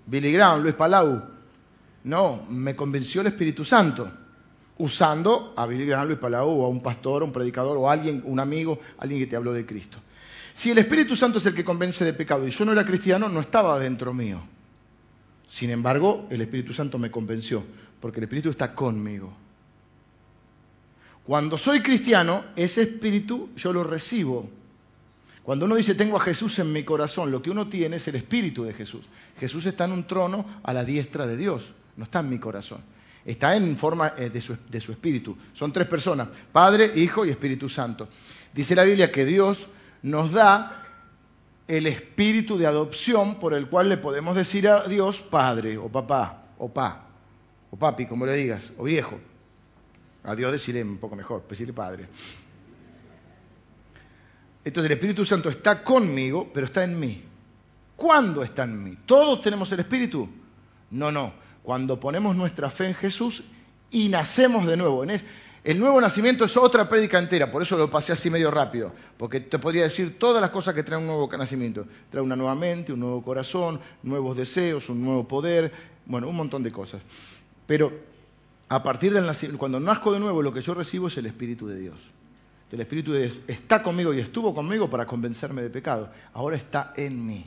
Billy Graham, Luis Palau. No, me convenció el Espíritu Santo, usando a Billy Graham, Luis Palau, o a un pastor, un predicador, o alguien, un amigo, alguien que te habló de Cristo. Si el Espíritu Santo es el que convence de pecado y yo no era cristiano, no estaba dentro mío. Sin embargo, el Espíritu Santo me convenció, porque el Espíritu está conmigo. Cuando soy cristiano, ese espíritu yo lo recibo. Cuando uno dice tengo a Jesús en mi corazón, lo que uno tiene es el espíritu de Jesús. Jesús está en un trono a la diestra de Dios, no está en mi corazón. Está en forma eh, de su, de su espíritu. Son tres personas, Padre, Hijo y Espíritu Santo. Dice la Biblia que Dios nos da el espíritu de adopción por el cual le podemos decir a Dios Padre o papá o pa o papi, como le digas, o viejo. A Dios decirle un poco mejor, decirle Padre. Entonces el Espíritu Santo está conmigo, pero está en mí. ¿Cuándo está en mí? ¿Todos tenemos el Espíritu? No, no. Cuando ponemos nuestra fe en Jesús y nacemos de nuevo. El nuevo nacimiento es otra prédica entera, por eso lo pasé así medio rápido, porque te podría decir todas las cosas que traen un nuevo nacimiento. Trae una nueva mente, un nuevo corazón, nuevos deseos, un nuevo poder, bueno, un montón de cosas. Pero a partir del nacimiento, cuando nazco de nuevo, lo que yo recibo es el Espíritu de Dios. El Espíritu de Dios está conmigo y estuvo conmigo para convencerme de pecado. Ahora está en mí.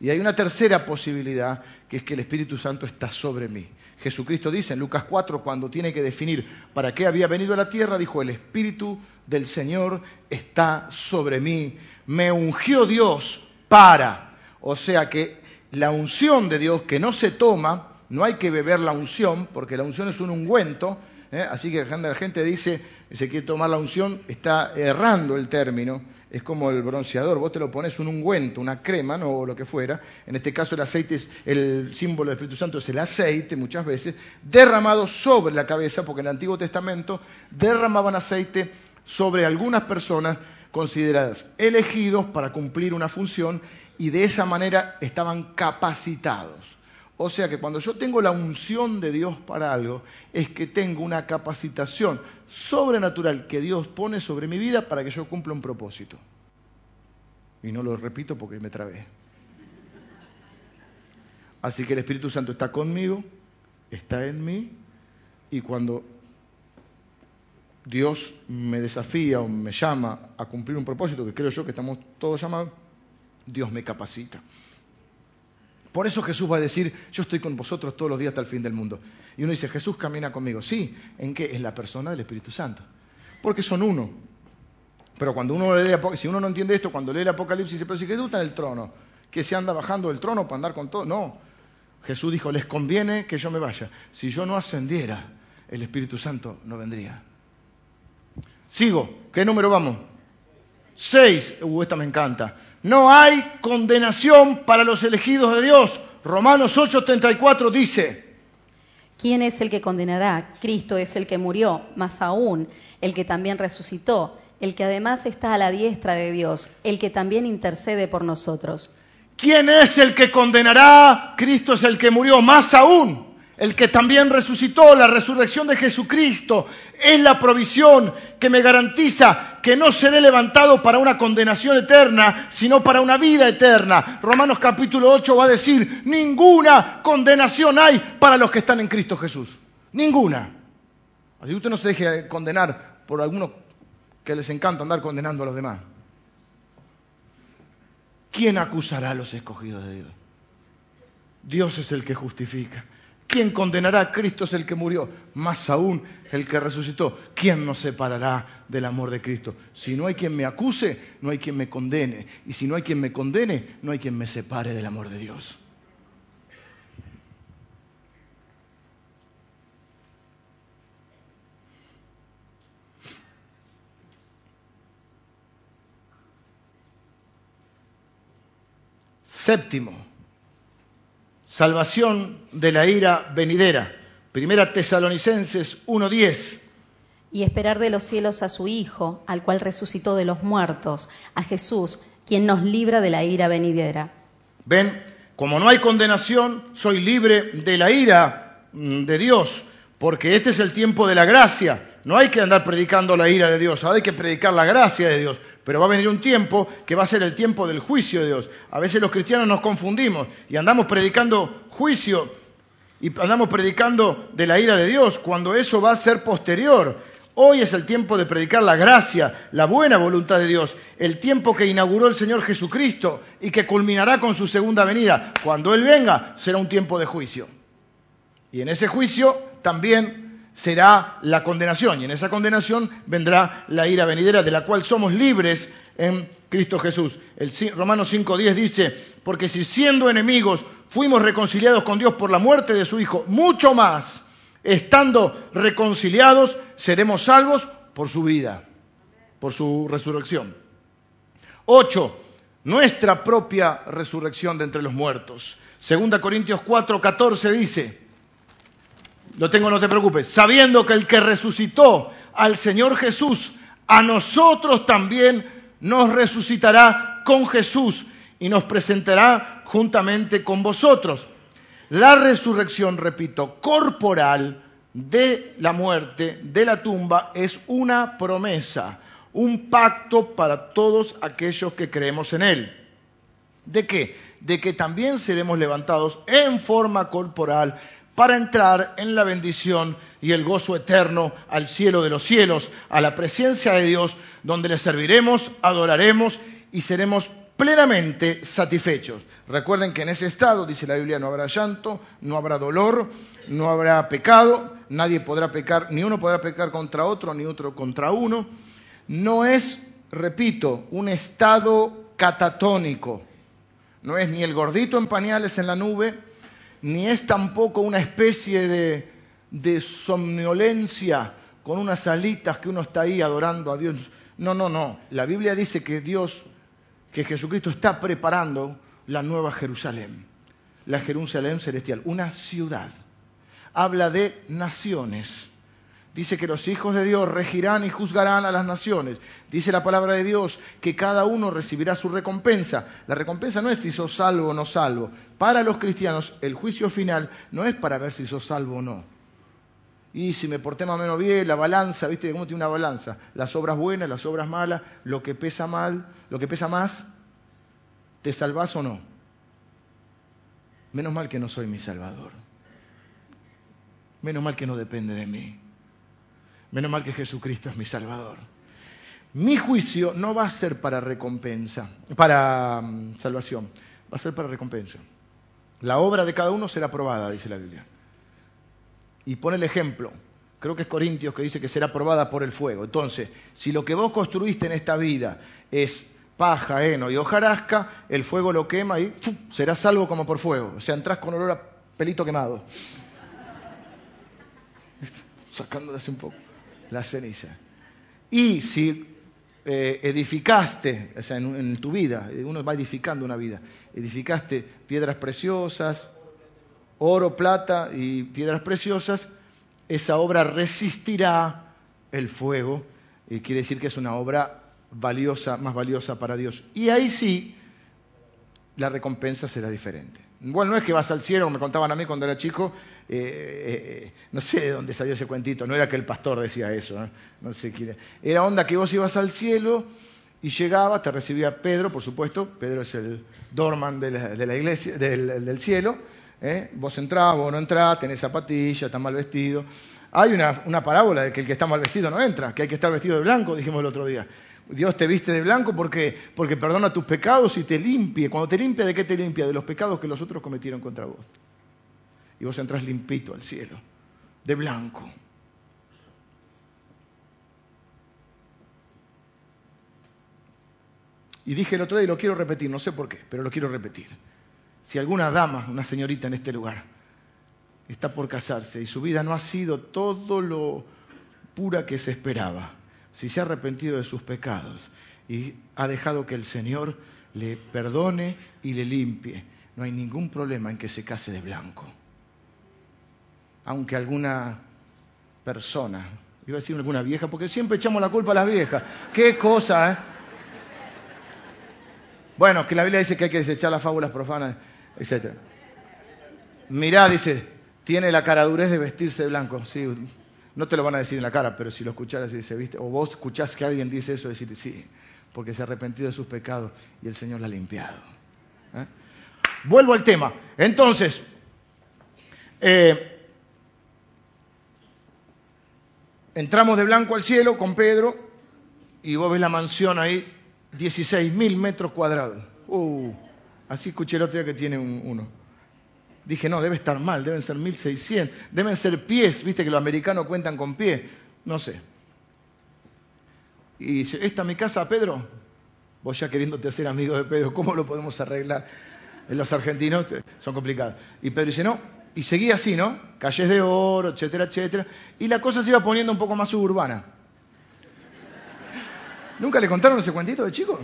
Y hay una tercera posibilidad, que es que el Espíritu Santo está sobre mí. Jesucristo dice en Lucas 4, cuando tiene que definir para qué había venido a la tierra, dijo, el Espíritu del Señor está sobre mí. Me ungió Dios para. O sea que la unción de Dios que no se toma, no hay que beber la unción, porque la unción es un ungüento, ¿eh? así que la gente dice, se quiere tomar la unción, está errando el término, es como el bronceador, vos te lo pones un ungüento, una crema, no o lo que fuera, en este caso el aceite es, el símbolo del Espíritu Santo es el aceite muchas veces, derramado sobre la cabeza, porque en el Antiguo Testamento derramaban aceite sobre algunas personas consideradas elegidos para cumplir una función y de esa manera estaban capacitados. O sea que cuando yo tengo la unción de Dios para algo, es que tengo una capacitación sobrenatural que Dios pone sobre mi vida para que yo cumpla un propósito. Y no lo repito porque me trabé. Así que el Espíritu Santo está conmigo, está en mí, y cuando Dios me desafía o me llama a cumplir un propósito, que creo yo que estamos todos llamados, Dios me capacita. Por eso Jesús va a decir, yo estoy con vosotros todos los días hasta el fin del mundo. Y uno dice, Jesús camina conmigo. Sí, ¿en qué? En la persona del Espíritu Santo. Porque son uno. Pero cuando uno lee, si uno no entiende esto, cuando lee el Apocalipsis dice, pero si Jesús está en el trono, que se anda bajando del trono para andar con todo. No. Jesús dijo, les conviene que yo me vaya. Si yo no ascendiera, el Espíritu Santo no vendría. Sigo. ¿Qué número vamos? Seis. Uh, esta me encanta. No hay condenación para los elegidos de Dios. Romanos 8:34 dice, ¿quién es el que condenará? Cristo es el que murió, más aún el que también resucitó, el que además está a la diestra de Dios, el que también intercede por nosotros. ¿Quién es el que condenará? Cristo es el que murió, más aún, el que también resucitó, la resurrección de Jesucristo es la provisión que me garantiza que no seré levantado para una condenación eterna, sino para una vida eterna. Romanos capítulo 8 va a decir, ninguna condenación hay para los que están en Cristo Jesús. Ninguna. Así que usted no se deje condenar por algunos que les encanta andar condenando a los demás. ¿Quién acusará a los escogidos de Dios? Dios es el que justifica. ¿Quién condenará? Cristo es el que murió, más aún el que resucitó. ¿Quién nos separará del amor de Cristo? Si no hay quien me acuse, no hay quien me condene. Y si no hay quien me condene, no hay quien me separe del amor de Dios. Séptimo, salvación de la ira venidera. Primera Tesalonicenses 1.10. Y esperar de los cielos a su Hijo, al cual resucitó de los muertos, a Jesús, quien nos libra de la ira venidera. Ven, como no hay condenación, soy libre de la ira mm, de Dios, porque este es el tiempo de la gracia. No hay que andar predicando la ira de Dios, hay que predicar la gracia de Dios. Pero va a venir un tiempo que va a ser el tiempo del juicio de Dios. A veces los cristianos nos confundimos y andamos predicando juicio y andamos predicando de la ira de Dios cuando eso va a ser posterior. Hoy es el tiempo de predicar la gracia, la buena voluntad de Dios, el tiempo que inauguró el Señor Jesucristo y que culminará con su segunda venida. Cuando Él venga será un tiempo de juicio. Y en ese juicio también será la condenación y en esa condenación vendrá la ira venidera de la cual somos libres en Cristo Jesús. El Romanos 5.10 dice, porque si siendo enemigos fuimos reconciliados con Dios por la muerte de su Hijo, mucho más, estando reconciliados, seremos salvos por su vida, por su resurrección. 8. Nuestra propia resurrección de entre los muertos. Segunda Corintios 4.14 dice, lo tengo, no te preocupes. Sabiendo que el que resucitó al Señor Jesús, a nosotros también nos resucitará con Jesús y nos presentará juntamente con vosotros. La resurrección, repito, corporal de la muerte, de la tumba, es una promesa, un pacto para todos aquellos que creemos en Él. ¿De qué? De que también seremos levantados en forma corporal para entrar en la bendición y el gozo eterno al cielo de los cielos, a la presencia de Dios, donde le serviremos, adoraremos y seremos plenamente satisfechos. Recuerden que en ese estado, dice la Biblia, no habrá llanto, no habrá dolor, no habrá pecado, nadie podrá pecar, ni uno podrá pecar contra otro, ni otro contra uno. No es, repito, un estado catatónico. No es ni el gordito en pañales en la nube, ni es tampoco una especie de, somnolencia con unas alitas que uno está ahí adorando a Dios. No, no, no. La Biblia dice que Dios, que Jesucristo está preparando la nueva Jerusalén, la Jerusalén celestial, una ciudad. Habla de naciones Dice que los hijos de Dios regirán y juzgarán a las naciones. Dice la palabra de Dios que cada uno recibirá su recompensa. La recompensa no es si sos salvo o no salvo. Para los cristianos el juicio final no es para ver si sos salvo o no. Y si me porté más o menos bien, la balanza, ¿viste cómo tiene una balanza? Las obras buenas, las obras malas, lo que pesa mal, lo que pesa más, ¿te salvás o no? Menos mal que no soy mi salvador. Menos mal que no depende de mí. Menos mal que Jesucristo es mi Salvador. Mi juicio no va a ser para recompensa, para mm, salvación, va a ser para recompensa. La obra de cada uno será probada, dice la Biblia. Y pone el ejemplo, creo que es Corintios que dice que será probada por el fuego. Entonces, si lo que vos construiste en esta vida es paja, heno y hojarasca, el fuego lo quema y será salvo como por fuego. O sea, entras con olor a pelito quemado. Sacando un poco la ceniza. Y si eh, edificaste, o sea, en, tu vida, uno va edificando una vida, edificaste piedras preciosas, oro, plata y piedras preciosas, esa obra resistirá el fuego Y quiere decir que es una obra valiosa, más valiosa para Dios. Y ahí sí, la recompensa será diferente. Bueno, no es que vas al cielo, como me contaban a mí cuando era chico, eh, eh, eh, no sé de dónde salió ese cuentito, no era que el pastor decía eso, no sé quién. Era onda que vos ibas al cielo y llegaba, te recibía Pedro, por supuesto, Pedro es el dorman de la, iglesia, del, cielo, vos entrás, vos no entrás, tenés zapatillas, estás mal vestido. Hay una, una parábola de que el que está mal vestido no entra, que hay que estar vestido de blanco, dijimos el otro día. Dios te viste de blanco porque, porque perdona tus pecados y te limpie. Cuando te limpia, ¿de qué te limpia? De los pecados que los otros cometieron contra vos. Y vos entras limpito al cielo, de blanco. Y dije el otro día y lo quiero repetir, no sé por qué, pero lo quiero repetir. Si alguna dama, una señorita en este lugar, está por casarse y su vida no ha sido todo lo pura que se esperaba, si se ha arrepentido de sus pecados y ha dejado que el Señor le perdone y le limpie, no hay ningún problema en que se case de blanco. Aunque alguna persona, iba a decir alguna vieja, porque siempre echamos la culpa a las viejas. Qué cosa, ¿eh? Bueno, que la Biblia dice que hay que desechar las fábulas profanas, etc. Mirá, dice, tiene la caradurez de vestirse de blanco. Sí, no te lo van a decir en la cara, pero si lo escucharas y se viste, o vos escuchás que alguien dice eso, decir sí, porque se ha arrepentido de sus pecados y el Señor la ha limpiado. ¿eh? Vuelvo al tema. Entonces, eh, entramos de blanco al cielo con Pedro y vos ves la mansión ahí, 16.000 metros cuadrados. Uh, así escuché el otro que tiene uno. Dije, no, debe estar mal, deben ser 1600, deben ser pies, viste que los americanos cuentan con pies, no sé. Y dice, ¿esta es mi casa, Pedro? Vos ya queriéndote hacer amigo de Pedro, ¿cómo lo podemos arreglar? Los argentinos son complicados. Y Pedro dice, no, y seguía así, ¿no? Calles de oro, etcétera, etcétera. Y la cosa se iba poniendo un poco más suburbana. ¿Nunca le contaron ese cuentito de chico?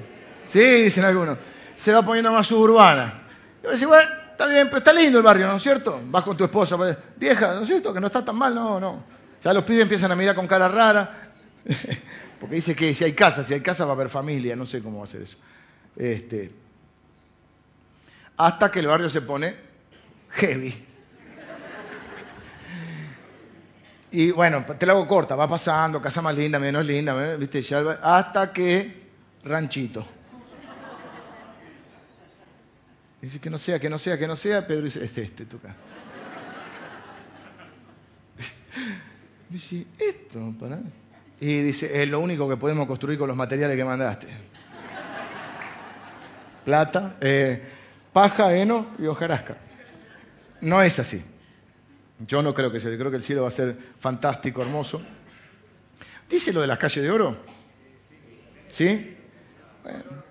Sí, dicen algunos. Se va poniendo más suburbana. Y yo decía, bueno, Está bien, pero está lindo el barrio, ¿no es cierto? Vas con tu esposa, pues, vieja, ¿no es cierto? Que no está tan mal, no, no. Ya los pibes empiezan a mirar con cara rara, porque dice que si hay casa, si hay casa va a haber familia, no sé cómo va a ser eso. Este, hasta que el barrio se pone heavy. Y bueno, te la hago corta, va pasando, casa más linda, menos linda, ¿viste? hasta que ranchito. Dice que no sea, que no sea, que no sea. Pedro dice, este, este, toca. Dice, esto. Y dice, es lo único que podemos construir con los materiales que mandaste. Plata, eh, paja, heno y hojarasca. No es así. Yo no creo que sea, creo que el cielo va a ser fantástico, hermoso. ¿Dice lo de las calles de oro? ¿Sí? Bueno,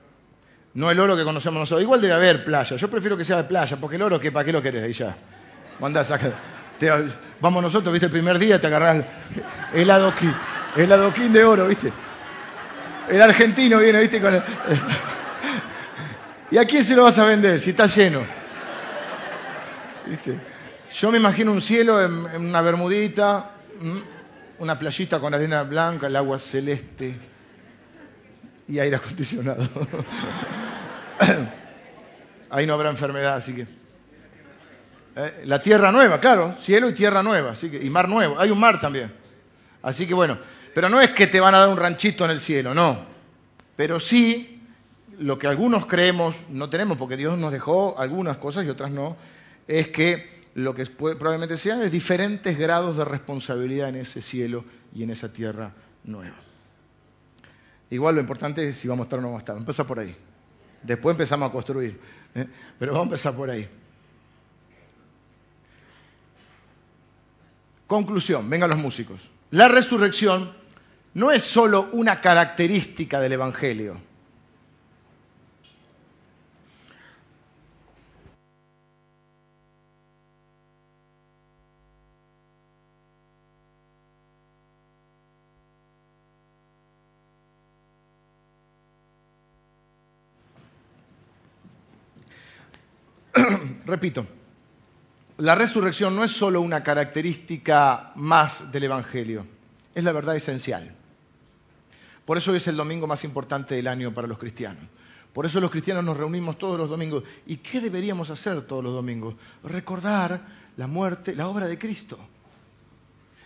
no el oro que conocemos nosotros. Igual debe haber playa. Yo prefiero que sea de playa, porque el oro, ¿para qué lo querés? Ahí ya. vamos nosotros, ¿viste? El primer día te agarrás el adoquín. El adoquín de oro, ¿viste? El argentino viene, ¿viste? Con ¿Y a quién se lo vas a vender si está lleno? ¿Viste? Yo me imagino un cielo en, una bermudita, una playita con arena blanca, el agua celeste y aire acondicionado. Ahí no habrá enfermedad, así que. Eh, la tierra nueva, claro, cielo y tierra nueva, así que, y mar nuevo. Hay un mar también. Así que bueno, pero no es que te van a dar un ranchito en el cielo, no. Pero sí, lo que algunos creemos, no tenemos, porque Dios nos dejó algunas cosas y otras no, es que lo que probablemente sean es diferentes grados de responsabilidad en ese cielo y en esa tierra nueva. Igual lo importante es si vamos a estar o no vamos a estar. Empieza por ahí. Después empezamos a construir. ¿eh? Pero vamos a empezar por ahí. Conclusión, vengan los músicos. La resurrección no es solo una característica del Evangelio. repito, la resurrección no es solo una característica más del Evangelio, es la verdad esencial. Por eso es el domingo más importante del año para los cristianos. Por eso los cristianos nos reunimos todos los domingos. ¿Y qué deberíamos hacer todos los domingos? Recordar la muerte, la obra de Cristo.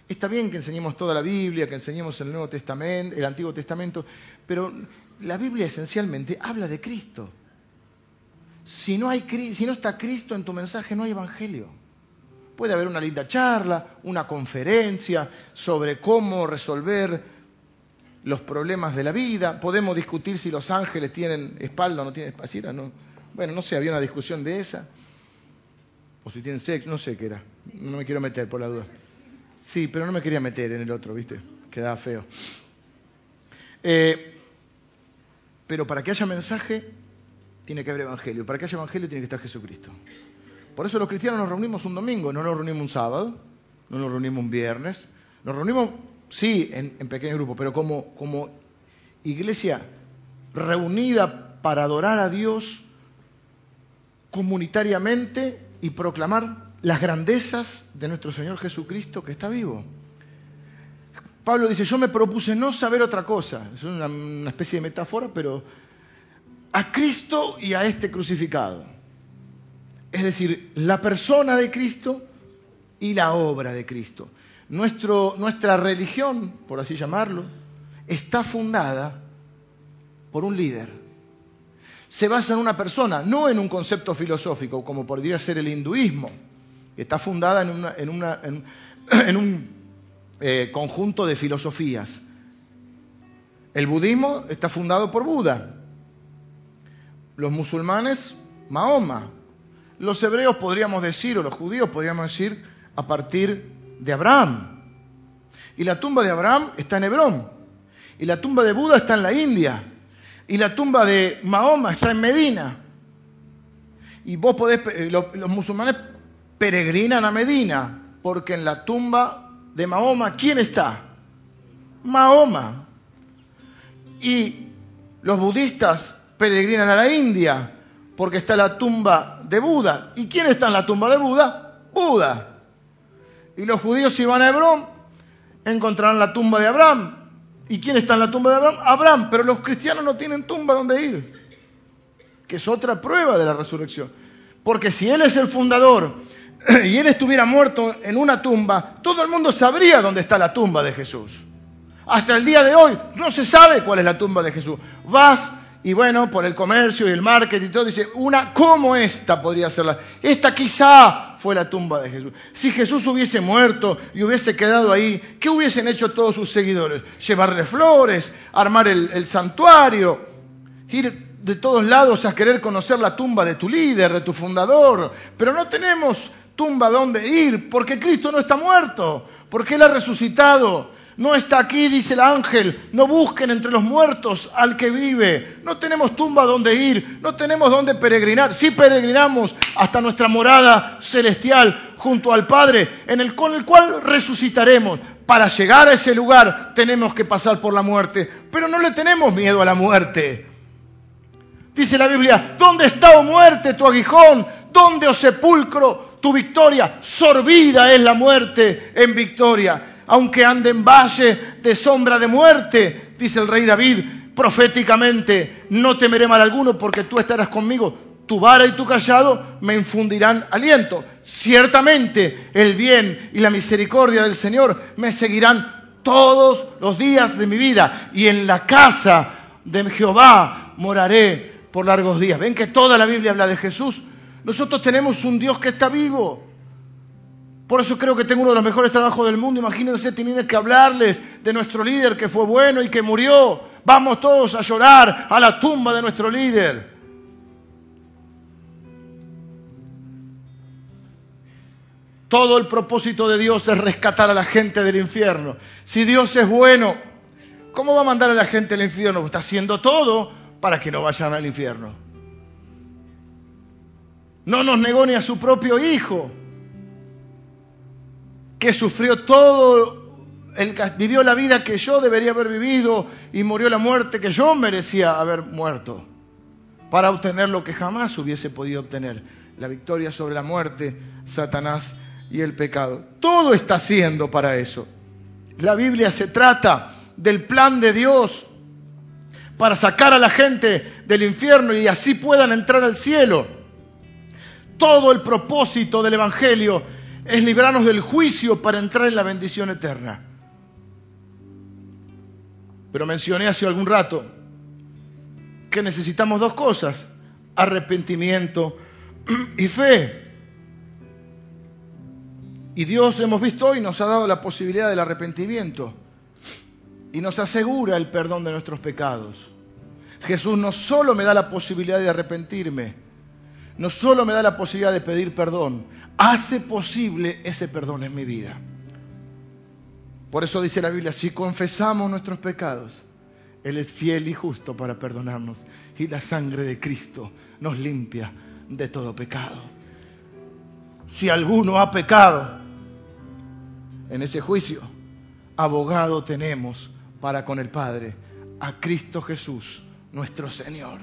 Está bien que enseñemos toda la Biblia, que enseñemos el Nuevo Testamento, el Antiguo Testamento, pero la Biblia esencialmente habla de Cristo. Si no, está Cristo en tu mensaje, no hay evangelio. Puede haber una linda charla, una conferencia sobre cómo resolver los problemas de la vida. Podemos discutir si los ángeles tienen espalda o no tienen espalda. No. Bueno, no sé, había una discusión de esa. O si tienen sexo, no sé qué era. No me quiero meter por la duda. Sí, pero no me quería meter en el otro, ¿viste? Quedaba feo. Eh, pero para que haya mensaje, tiene que haber evangelio. Para que haya evangelio, tiene que estar Jesucristo. Por eso los cristianos nos reunimos un domingo, no nos reunimos un sábado, no nos reunimos un viernes. Nos reunimos, sí, en, en pequeño grupo, pero como, iglesia reunida para adorar a Dios comunitariamente y proclamar las grandezas de nuestro Señor Jesucristo que está vivo. Pablo dice, yo me propuse no saber otra cosa. Es una especie de metáfora, pero a Cristo y a este crucificado. Es decir, la persona de Cristo y la obra de Cristo. Nuestra religión, por así llamarlo, está fundada por un líder. Se basa en una persona, no en un concepto filosófico, como podría ser el hinduismo. Está fundada en un eh, conjunto de filosofías. El budismo está fundado por Buda. Los musulmanes, Mahoma. Los hebreos podríamos decir, o los judíos podríamos decir, a partir de Abraham. Y la tumba de Abraham está en Hebrón. Y la tumba de Buda está en la India. Y la tumba de Mahoma está en Medina. Y vos podés, los, los musulmanes peregrinan a Medina, porque en la tumba de Mahoma, ¿quién está? Mahoma. Y los budistas peregrinan a la India, porque está la tumba de Buda. ¿Y quién está en la tumba de Buda? Buda. Y los judíos si van a Hebrón, encontrarán la tumba de Abraham. ¿Y quién está en la tumba de Abraham? Abraham. Pero los cristianos no tienen tumba donde ir, que es otra prueba de la resurrección. Porque si Él es el fundador y Él estuviera muerto en una tumba, todo el mundo sabría dónde está la tumba de Jesús. Hasta el día de hoy no se sabe cuál es la tumba de Jesús. Vas y bueno, por el comercio y el marketing y todo, dice, una como esta podría ser la... Esta quizá fue la tumba de Jesús. Si Jesús hubiese muerto y hubiese quedado ahí, ¿qué hubiesen hecho todos sus seguidores? Llevarle flores, armar el, el santuario, ir de todos lados a querer conocer la tumba de tu líder, de tu fundador. Pero no tenemos tumba donde ir, porque Cristo no está muerto, porque Él ha resucitado. No está aquí, dice el ángel, no busquen entre los muertos al que vive. No tenemos tumba donde ir, no tenemos donde peregrinar. Sí peregrinamos hasta nuestra morada celestial junto al Padre, en el, con el cual resucitaremos. Para llegar a ese lugar tenemos que pasar por la muerte, pero no le tenemos miedo a la muerte. Dice la Biblia, ¿dónde está, oh muerte, tu aguijón? ¿Dónde, oh sepulcro, tu victoria? Sorbida es la muerte en victoria aunque ande en valle de sombra de muerte, dice el rey David proféticamente, no temeré mal alguno porque tú estarás conmigo, tu vara y tu callado me infundirán aliento. Ciertamente el bien y la misericordia del Señor me seguirán todos los días de mi vida y en la casa de Jehová moraré por largos días. ¿Ven que toda la Biblia habla de Jesús? Nosotros tenemos un Dios que está vivo. Por eso creo que tengo uno de los mejores trabajos del mundo. Imagínense tener que hablarles de nuestro líder que fue bueno y que murió. Vamos todos a llorar a la tumba de nuestro líder. Todo el propósito de Dios es rescatar a la gente del infierno. Si Dios es bueno, ¿cómo va a mandar a la gente al infierno? Está haciendo todo para que no vayan al infierno. No nos negó ni a su propio hijo que sufrió todo, el, vivió la vida que yo debería haber vivido y murió la muerte que yo merecía haber muerto, para obtener lo que jamás hubiese podido obtener, la victoria sobre la muerte, Satanás y el pecado. Todo está haciendo para eso. La Biblia se trata del plan de Dios para sacar a la gente del infierno y así puedan entrar al cielo. Todo el propósito del Evangelio es librarnos del juicio para entrar en la bendición eterna. Pero mencioné hace algún rato que necesitamos dos cosas, arrepentimiento y fe. Y Dios, hemos visto hoy, nos ha dado la posibilidad del arrepentimiento y nos asegura el perdón de nuestros pecados. Jesús no solo me da la posibilidad de arrepentirme, no solo me da la posibilidad de pedir perdón, hace posible ese perdón en mi vida. Por eso dice la Biblia, si confesamos nuestros pecados, Él es fiel y justo para perdonarnos y la sangre de Cristo nos limpia de todo pecado. Si alguno ha pecado en ese juicio, abogado tenemos para con el Padre, a Cristo Jesús, nuestro Señor.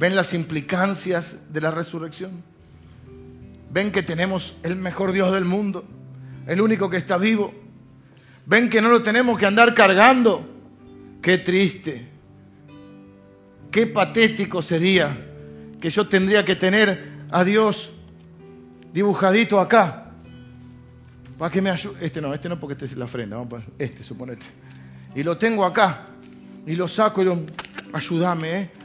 ¿Ven las implicancias de la resurrección? ¿Ven que tenemos el mejor Dios del mundo? El único que está vivo. ¿Ven que no lo tenemos que andar cargando? Qué triste. Qué patético sería que yo tendría que tener a Dios dibujadito acá. Para que me ayude. Este no, este no porque este es la ofrenda. Vamos este, suponete. Y lo tengo acá. Y lo saco y lo. Ayúdame, ¿eh?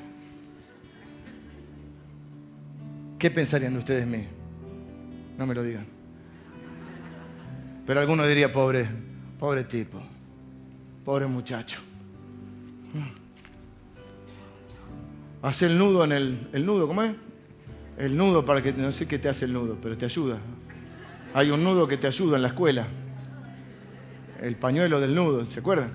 ¿Qué pensarían de ustedes mí? No me lo digan. Pero alguno diría, pobre, pobre tipo, pobre muchacho. Hace el nudo en el, el nudo, ¿cómo es? El nudo para que no sé qué te hace el nudo, pero te ayuda. Hay un nudo que te ayuda en la escuela. El pañuelo del nudo, ¿se acuerdan?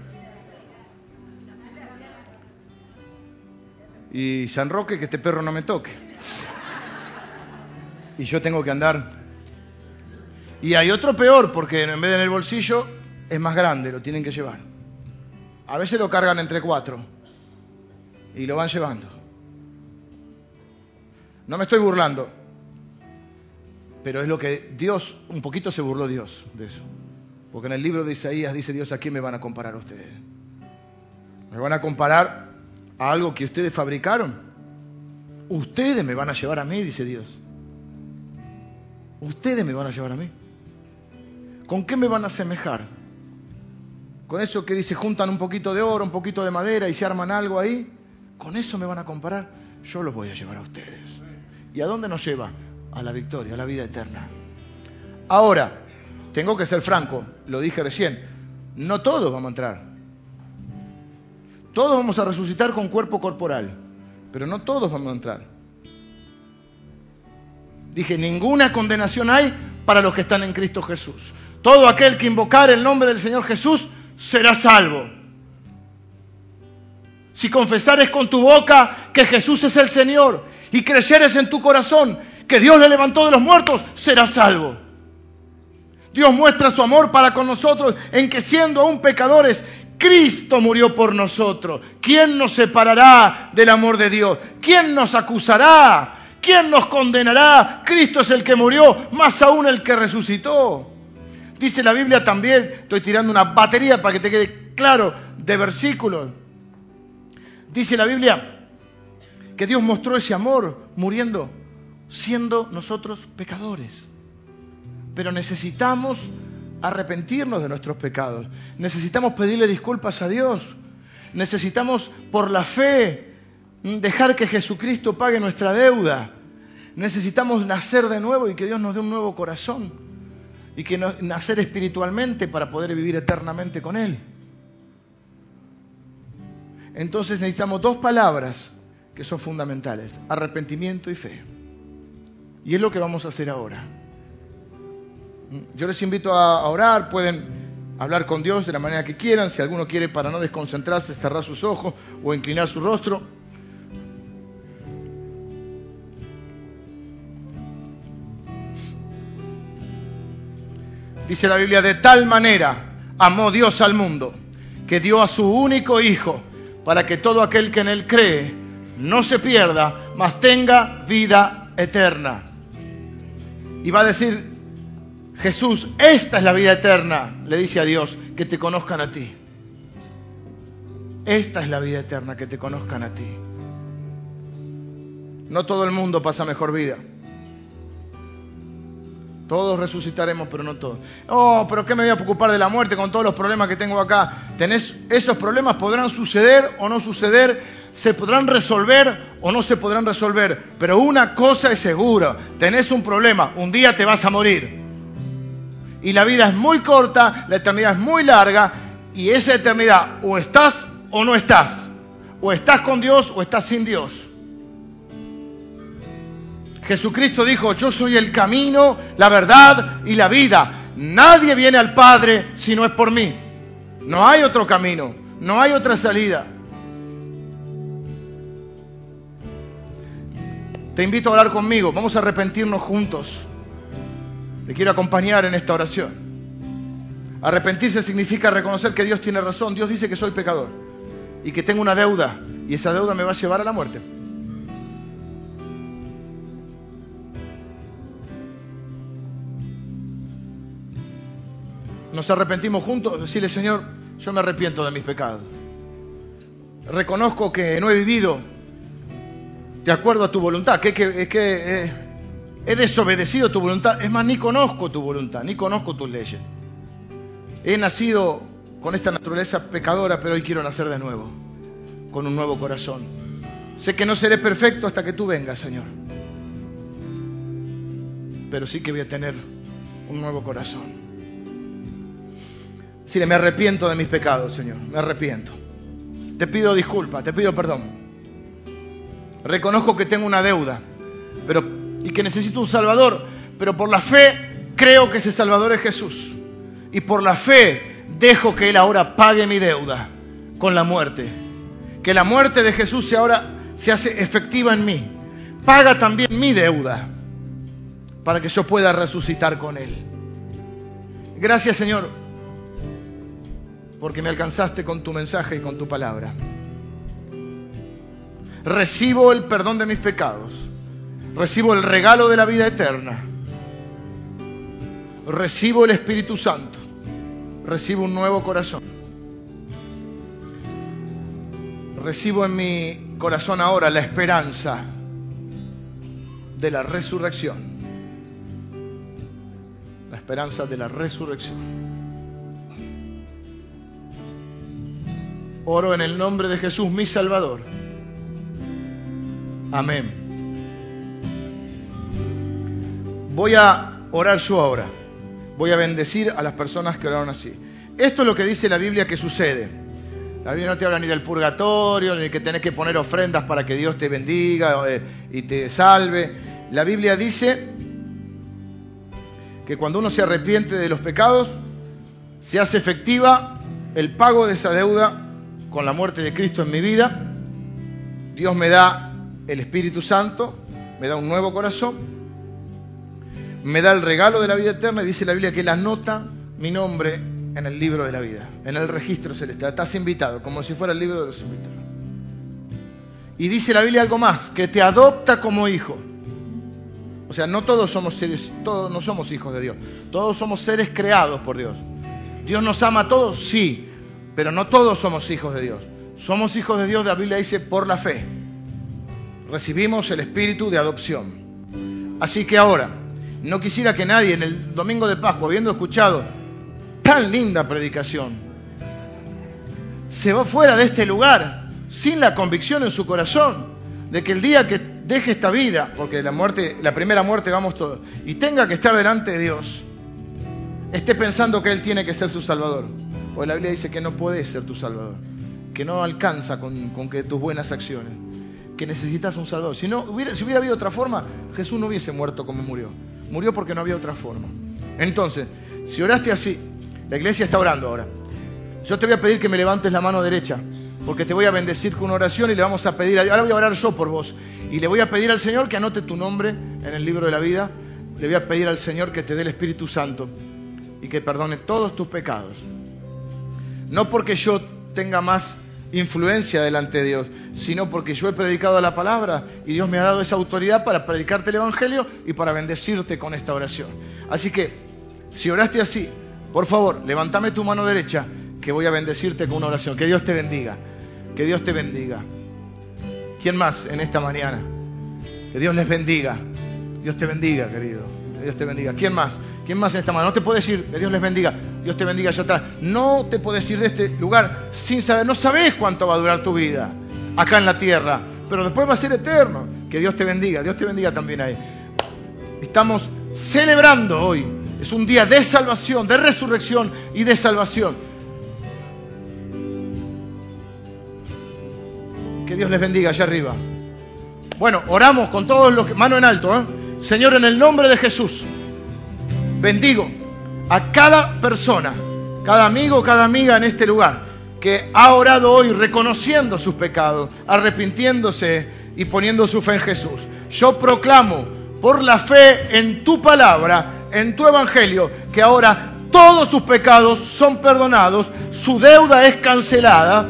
Y San Roque, que este perro no me toque. Y yo tengo que andar. Y hay otro peor, porque en vez de en el bolsillo es más grande, lo tienen que llevar. A veces lo cargan entre cuatro y lo van llevando. No me estoy burlando, pero es lo que Dios, un poquito se burló Dios de eso. Porque en el libro de Isaías dice Dios, ¿a quién me van a comparar ustedes? ¿Me van a comparar a algo que ustedes fabricaron? Ustedes me van a llevar a mí, dice Dios. Ustedes me van a llevar a mí. ¿Con qué me van a asemejar? Con eso que dice, juntan un poquito de oro, un poquito de madera y se arman algo ahí. ¿Con eso me van a comparar? Yo los voy a llevar a ustedes. ¿Y a dónde nos lleva? A la victoria, a la vida eterna. Ahora, tengo que ser franco, lo dije recién, no todos vamos a entrar. Todos vamos a resucitar con cuerpo corporal, pero no todos vamos a entrar. Dije, ninguna condenación hay para los que están en Cristo Jesús. Todo aquel que invocar el nombre del Señor Jesús será salvo. Si confesares con tu boca que Jesús es el Señor y creyeres en tu corazón que Dios le levantó de los muertos, serás salvo. Dios muestra su amor para con nosotros en que siendo aún pecadores, Cristo murió por nosotros. ¿Quién nos separará del amor de Dios? ¿Quién nos acusará? ¿Quién nos condenará? Cristo es el que murió, más aún el que resucitó. Dice la Biblia también, estoy tirando una batería para que te quede claro, de versículos. Dice la Biblia que Dios mostró ese amor muriendo, siendo nosotros pecadores. Pero necesitamos arrepentirnos de nuestros pecados. Necesitamos pedirle disculpas a Dios. Necesitamos, por la fe, dejar que Jesucristo pague nuestra deuda. Necesitamos nacer de nuevo y que Dios nos dé un nuevo corazón. Y que nacer espiritualmente para poder vivir eternamente con Él. Entonces necesitamos dos palabras que son fundamentales, arrepentimiento y fe. Y es lo que vamos a hacer ahora. Yo les invito a orar, pueden hablar con Dios de la manera que quieran, si alguno quiere para no desconcentrarse, cerrar sus ojos o inclinar su rostro. Dice la Biblia, de tal manera amó Dios al mundo, que dio a su único Hijo, para que todo aquel que en Él cree no se pierda, mas tenga vida eterna. Y va a decir Jesús, esta es la vida eterna, le dice a Dios, que te conozcan a ti. Esta es la vida eterna, que te conozcan a ti. No todo el mundo pasa mejor vida. Todos resucitaremos, pero no todos. Oh, pero ¿qué me voy a preocupar de la muerte con todos los problemas que tengo acá? ¿Tenés, esos problemas podrán suceder o no suceder, se podrán resolver o no se podrán resolver. Pero una cosa es segura, tenés un problema, un día te vas a morir. Y la vida es muy corta, la eternidad es muy larga, y esa eternidad o estás o no estás. O estás con Dios o estás sin Dios. Jesucristo dijo, yo soy el camino, la verdad y la vida. Nadie viene al Padre si no es por mí. No hay otro camino, no hay otra salida. Te invito a hablar conmigo, vamos a arrepentirnos juntos. Te quiero acompañar en esta oración. Arrepentirse significa reconocer que Dios tiene razón. Dios dice que soy pecador y que tengo una deuda y esa deuda me va a llevar a la muerte. Nos arrepentimos juntos, decirle Señor, yo me arrepiento de mis pecados. Reconozco que no he vivido de acuerdo a tu voluntad, que, que, eh, he desobedecido tu voluntad. Es más, ni conozco tu voluntad, ni conozco tus leyes. He nacido con esta naturaleza pecadora, pero hoy quiero nacer de nuevo, con un nuevo corazón. Sé que no seré perfecto hasta que tú vengas, Señor. Pero sí que voy a tener un nuevo corazón. Si me arrepiento de mis pecados, Señor, me arrepiento. Te pido disculpas, te pido perdón. Reconozco que tengo una deuda pero, y que necesito un Salvador, pero por la fe creo que ese Salvador es Jesús. Y por la fe dejo que Él ahora pague mi deuda con la muerte. Que la muerte de Jesús se ahora se hace efectiva en mí. Paga también mi deuda para que yo pueda resucitar con Él. Gracias Señor porque me alcanzaste con tu mensaje y con tu palabra. Recibo el perdón de mis pecados. Recibo el regalo de la vida eterna. Recibo el Espíritu Santo. Recibo un nuevo corazón. Recibo en mi corazón ahora la esperanza de la resurrección. La esperanza de la resurrección. Oro en el nombre de Jesús, mi Salvador. Amén. Voy a orar yo ahora. Voy a bendecir a las personas que oraron así. Esto es lo que dice la Biblia que sucede. La Biblia no te habla ni del purgatorio, ni que tenés que poner ofrendas para que Dios te bendiga eh, y te salve. La Biblia dice que cuando uno se arrepiente de los pecados, se hace efectiva el pago de esa deuda con la muerte de Cristo en mi vida, Dios me da el Espíritu Santo, me da un nuevo corazón, me da el regalo de la vida eterna y dice la Biblia que Él anota mi nombre en el libro de la vida, en el registro celestial. Estás invitado, como si fuera el libro de los invitados. Y dice la Biblia algo más, que te adopta como hijo. O sea, no todos somos seres, todos no somos hijos de Dios. Todos somos seres creados por Dios. Dios nos ama a todos, sí, pero no todos somos hijos de Dios. Somos hijos de Dios, la Biblia dice, por la fe. Recibimos el espíritu de adopción. Así que ahora, no quisiera que nadie en el domingo de Pascua, habiendo escuchado tan linda predicación, se va fuera de este lugar sin la convicción en su corazón de que el día que deje esta vida, porque la muerte, la primera muerte vamos todos, y tenga que estar delante de Dios, esté pensando que Él tiene que ser su Salvador. Porque la Biblia dice que no puedes ser tu Salvador, que no alcanza con, que tus buenas acciones, que necesitas un Salvador. Si, no, hubiera, si hubiera habido otra forma, Jesús no hubiese muerto como murió. Murió porque no había otra forma. Entonces, si oraste así, la iglesia está orando ahora. Yo te voy a pedir que me levantes la mano derecha, porque te voy a bendecir con una oración y le vamos a pedir, a, ahora voy a orar yo por vos, y le voy a pedir al Señor que anote tu nombre en el libro de la vida, le voy a pedir al Señor que te dé el Espíritu Santo y que perdone todos tus pecados. No porque yo tenga más influencia delante de Dios, sino porque yo he predicado la palabra y Dios me ha dado esa autoridad para predicarte el Evangelio y para bendecirte con esta oración. Así que, si oraste así, por favor, levántame tu mano derecha, que voy a bendecirte con una oración. Que Dios te bendiga. Que Dios te bendiga. ¿Quién más en esta mañana? Que Dios les bendiga. Dios te bendiga, querido. Dios te bendiga. ¿Quién más? ¿Quién más en esta mañana? No te puedes ir, que Dios les bendiga. Dios te bendiga allá atrás. No te puedes ir de este lugar sin saber, no sabes cuánto va a durar tu vida acá en la tierra, pero después va a ser eterno. Que Dios te bendiga, Dios te bendiga también ahí. Estamos celebrando hoy. Es un día de salvación, de resurrección y de salvación. Que Dios les bendiga allá arriba. Bueno, oramos con todos los que... Mano en alto, ¿eh? Señor, en el nombre de Jesús, bendigo a cada persona, cada amigo, cada amiga en este lugar que ha orado hoy reconociendo sus pecados, arrepintiéndose y poniendo su fe en Jesús. Yo proclamo por la fe en tu palabra, en tu evangelio, que ahora todos sus pecados son perdonados, su deuda es cancelada,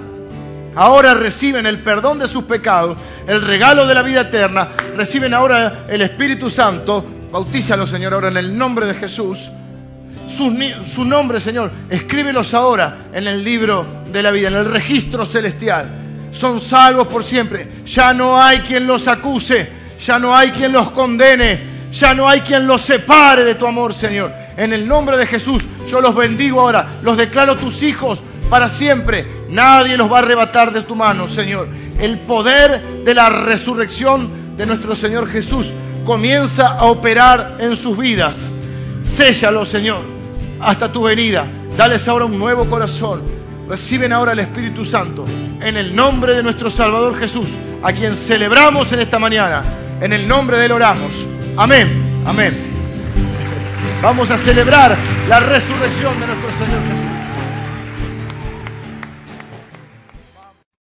ahora reciben el perdón de sus pecados, el regalo de la vida eterna, reciben ahora el Espíritu Santo, bautízalo Señor ahora en el nombre de Jesús, su, nombre Señor, escríbelos ahora en el libro de la vida, en el registro celestial, son salvos por siempre, ya no hay quien los acuse, ya no hay quien los condene, ya no hay quien los separe de tu amor, Señor. En el nombre de Jesús, yo los bendigo ahora, los declaro tus hijos para siempre. Nadie los va a arrebatar de tu mano, Señor. El poder de la resurrección de nuestro Señor Jesús comienza a operar en sus vidas. Séllalo, Señor, hasta tu venida. Dales ahora un nuevo corazón. Reciben ahora el Espíritu Santo. En el nombre de nuestro Salvador Jesús, a quien celebramos en esta mañana. En el nombre de Él oramos. Amén. Amén. Vamos a celebrar la resurrección de nuestro Señor Jesús.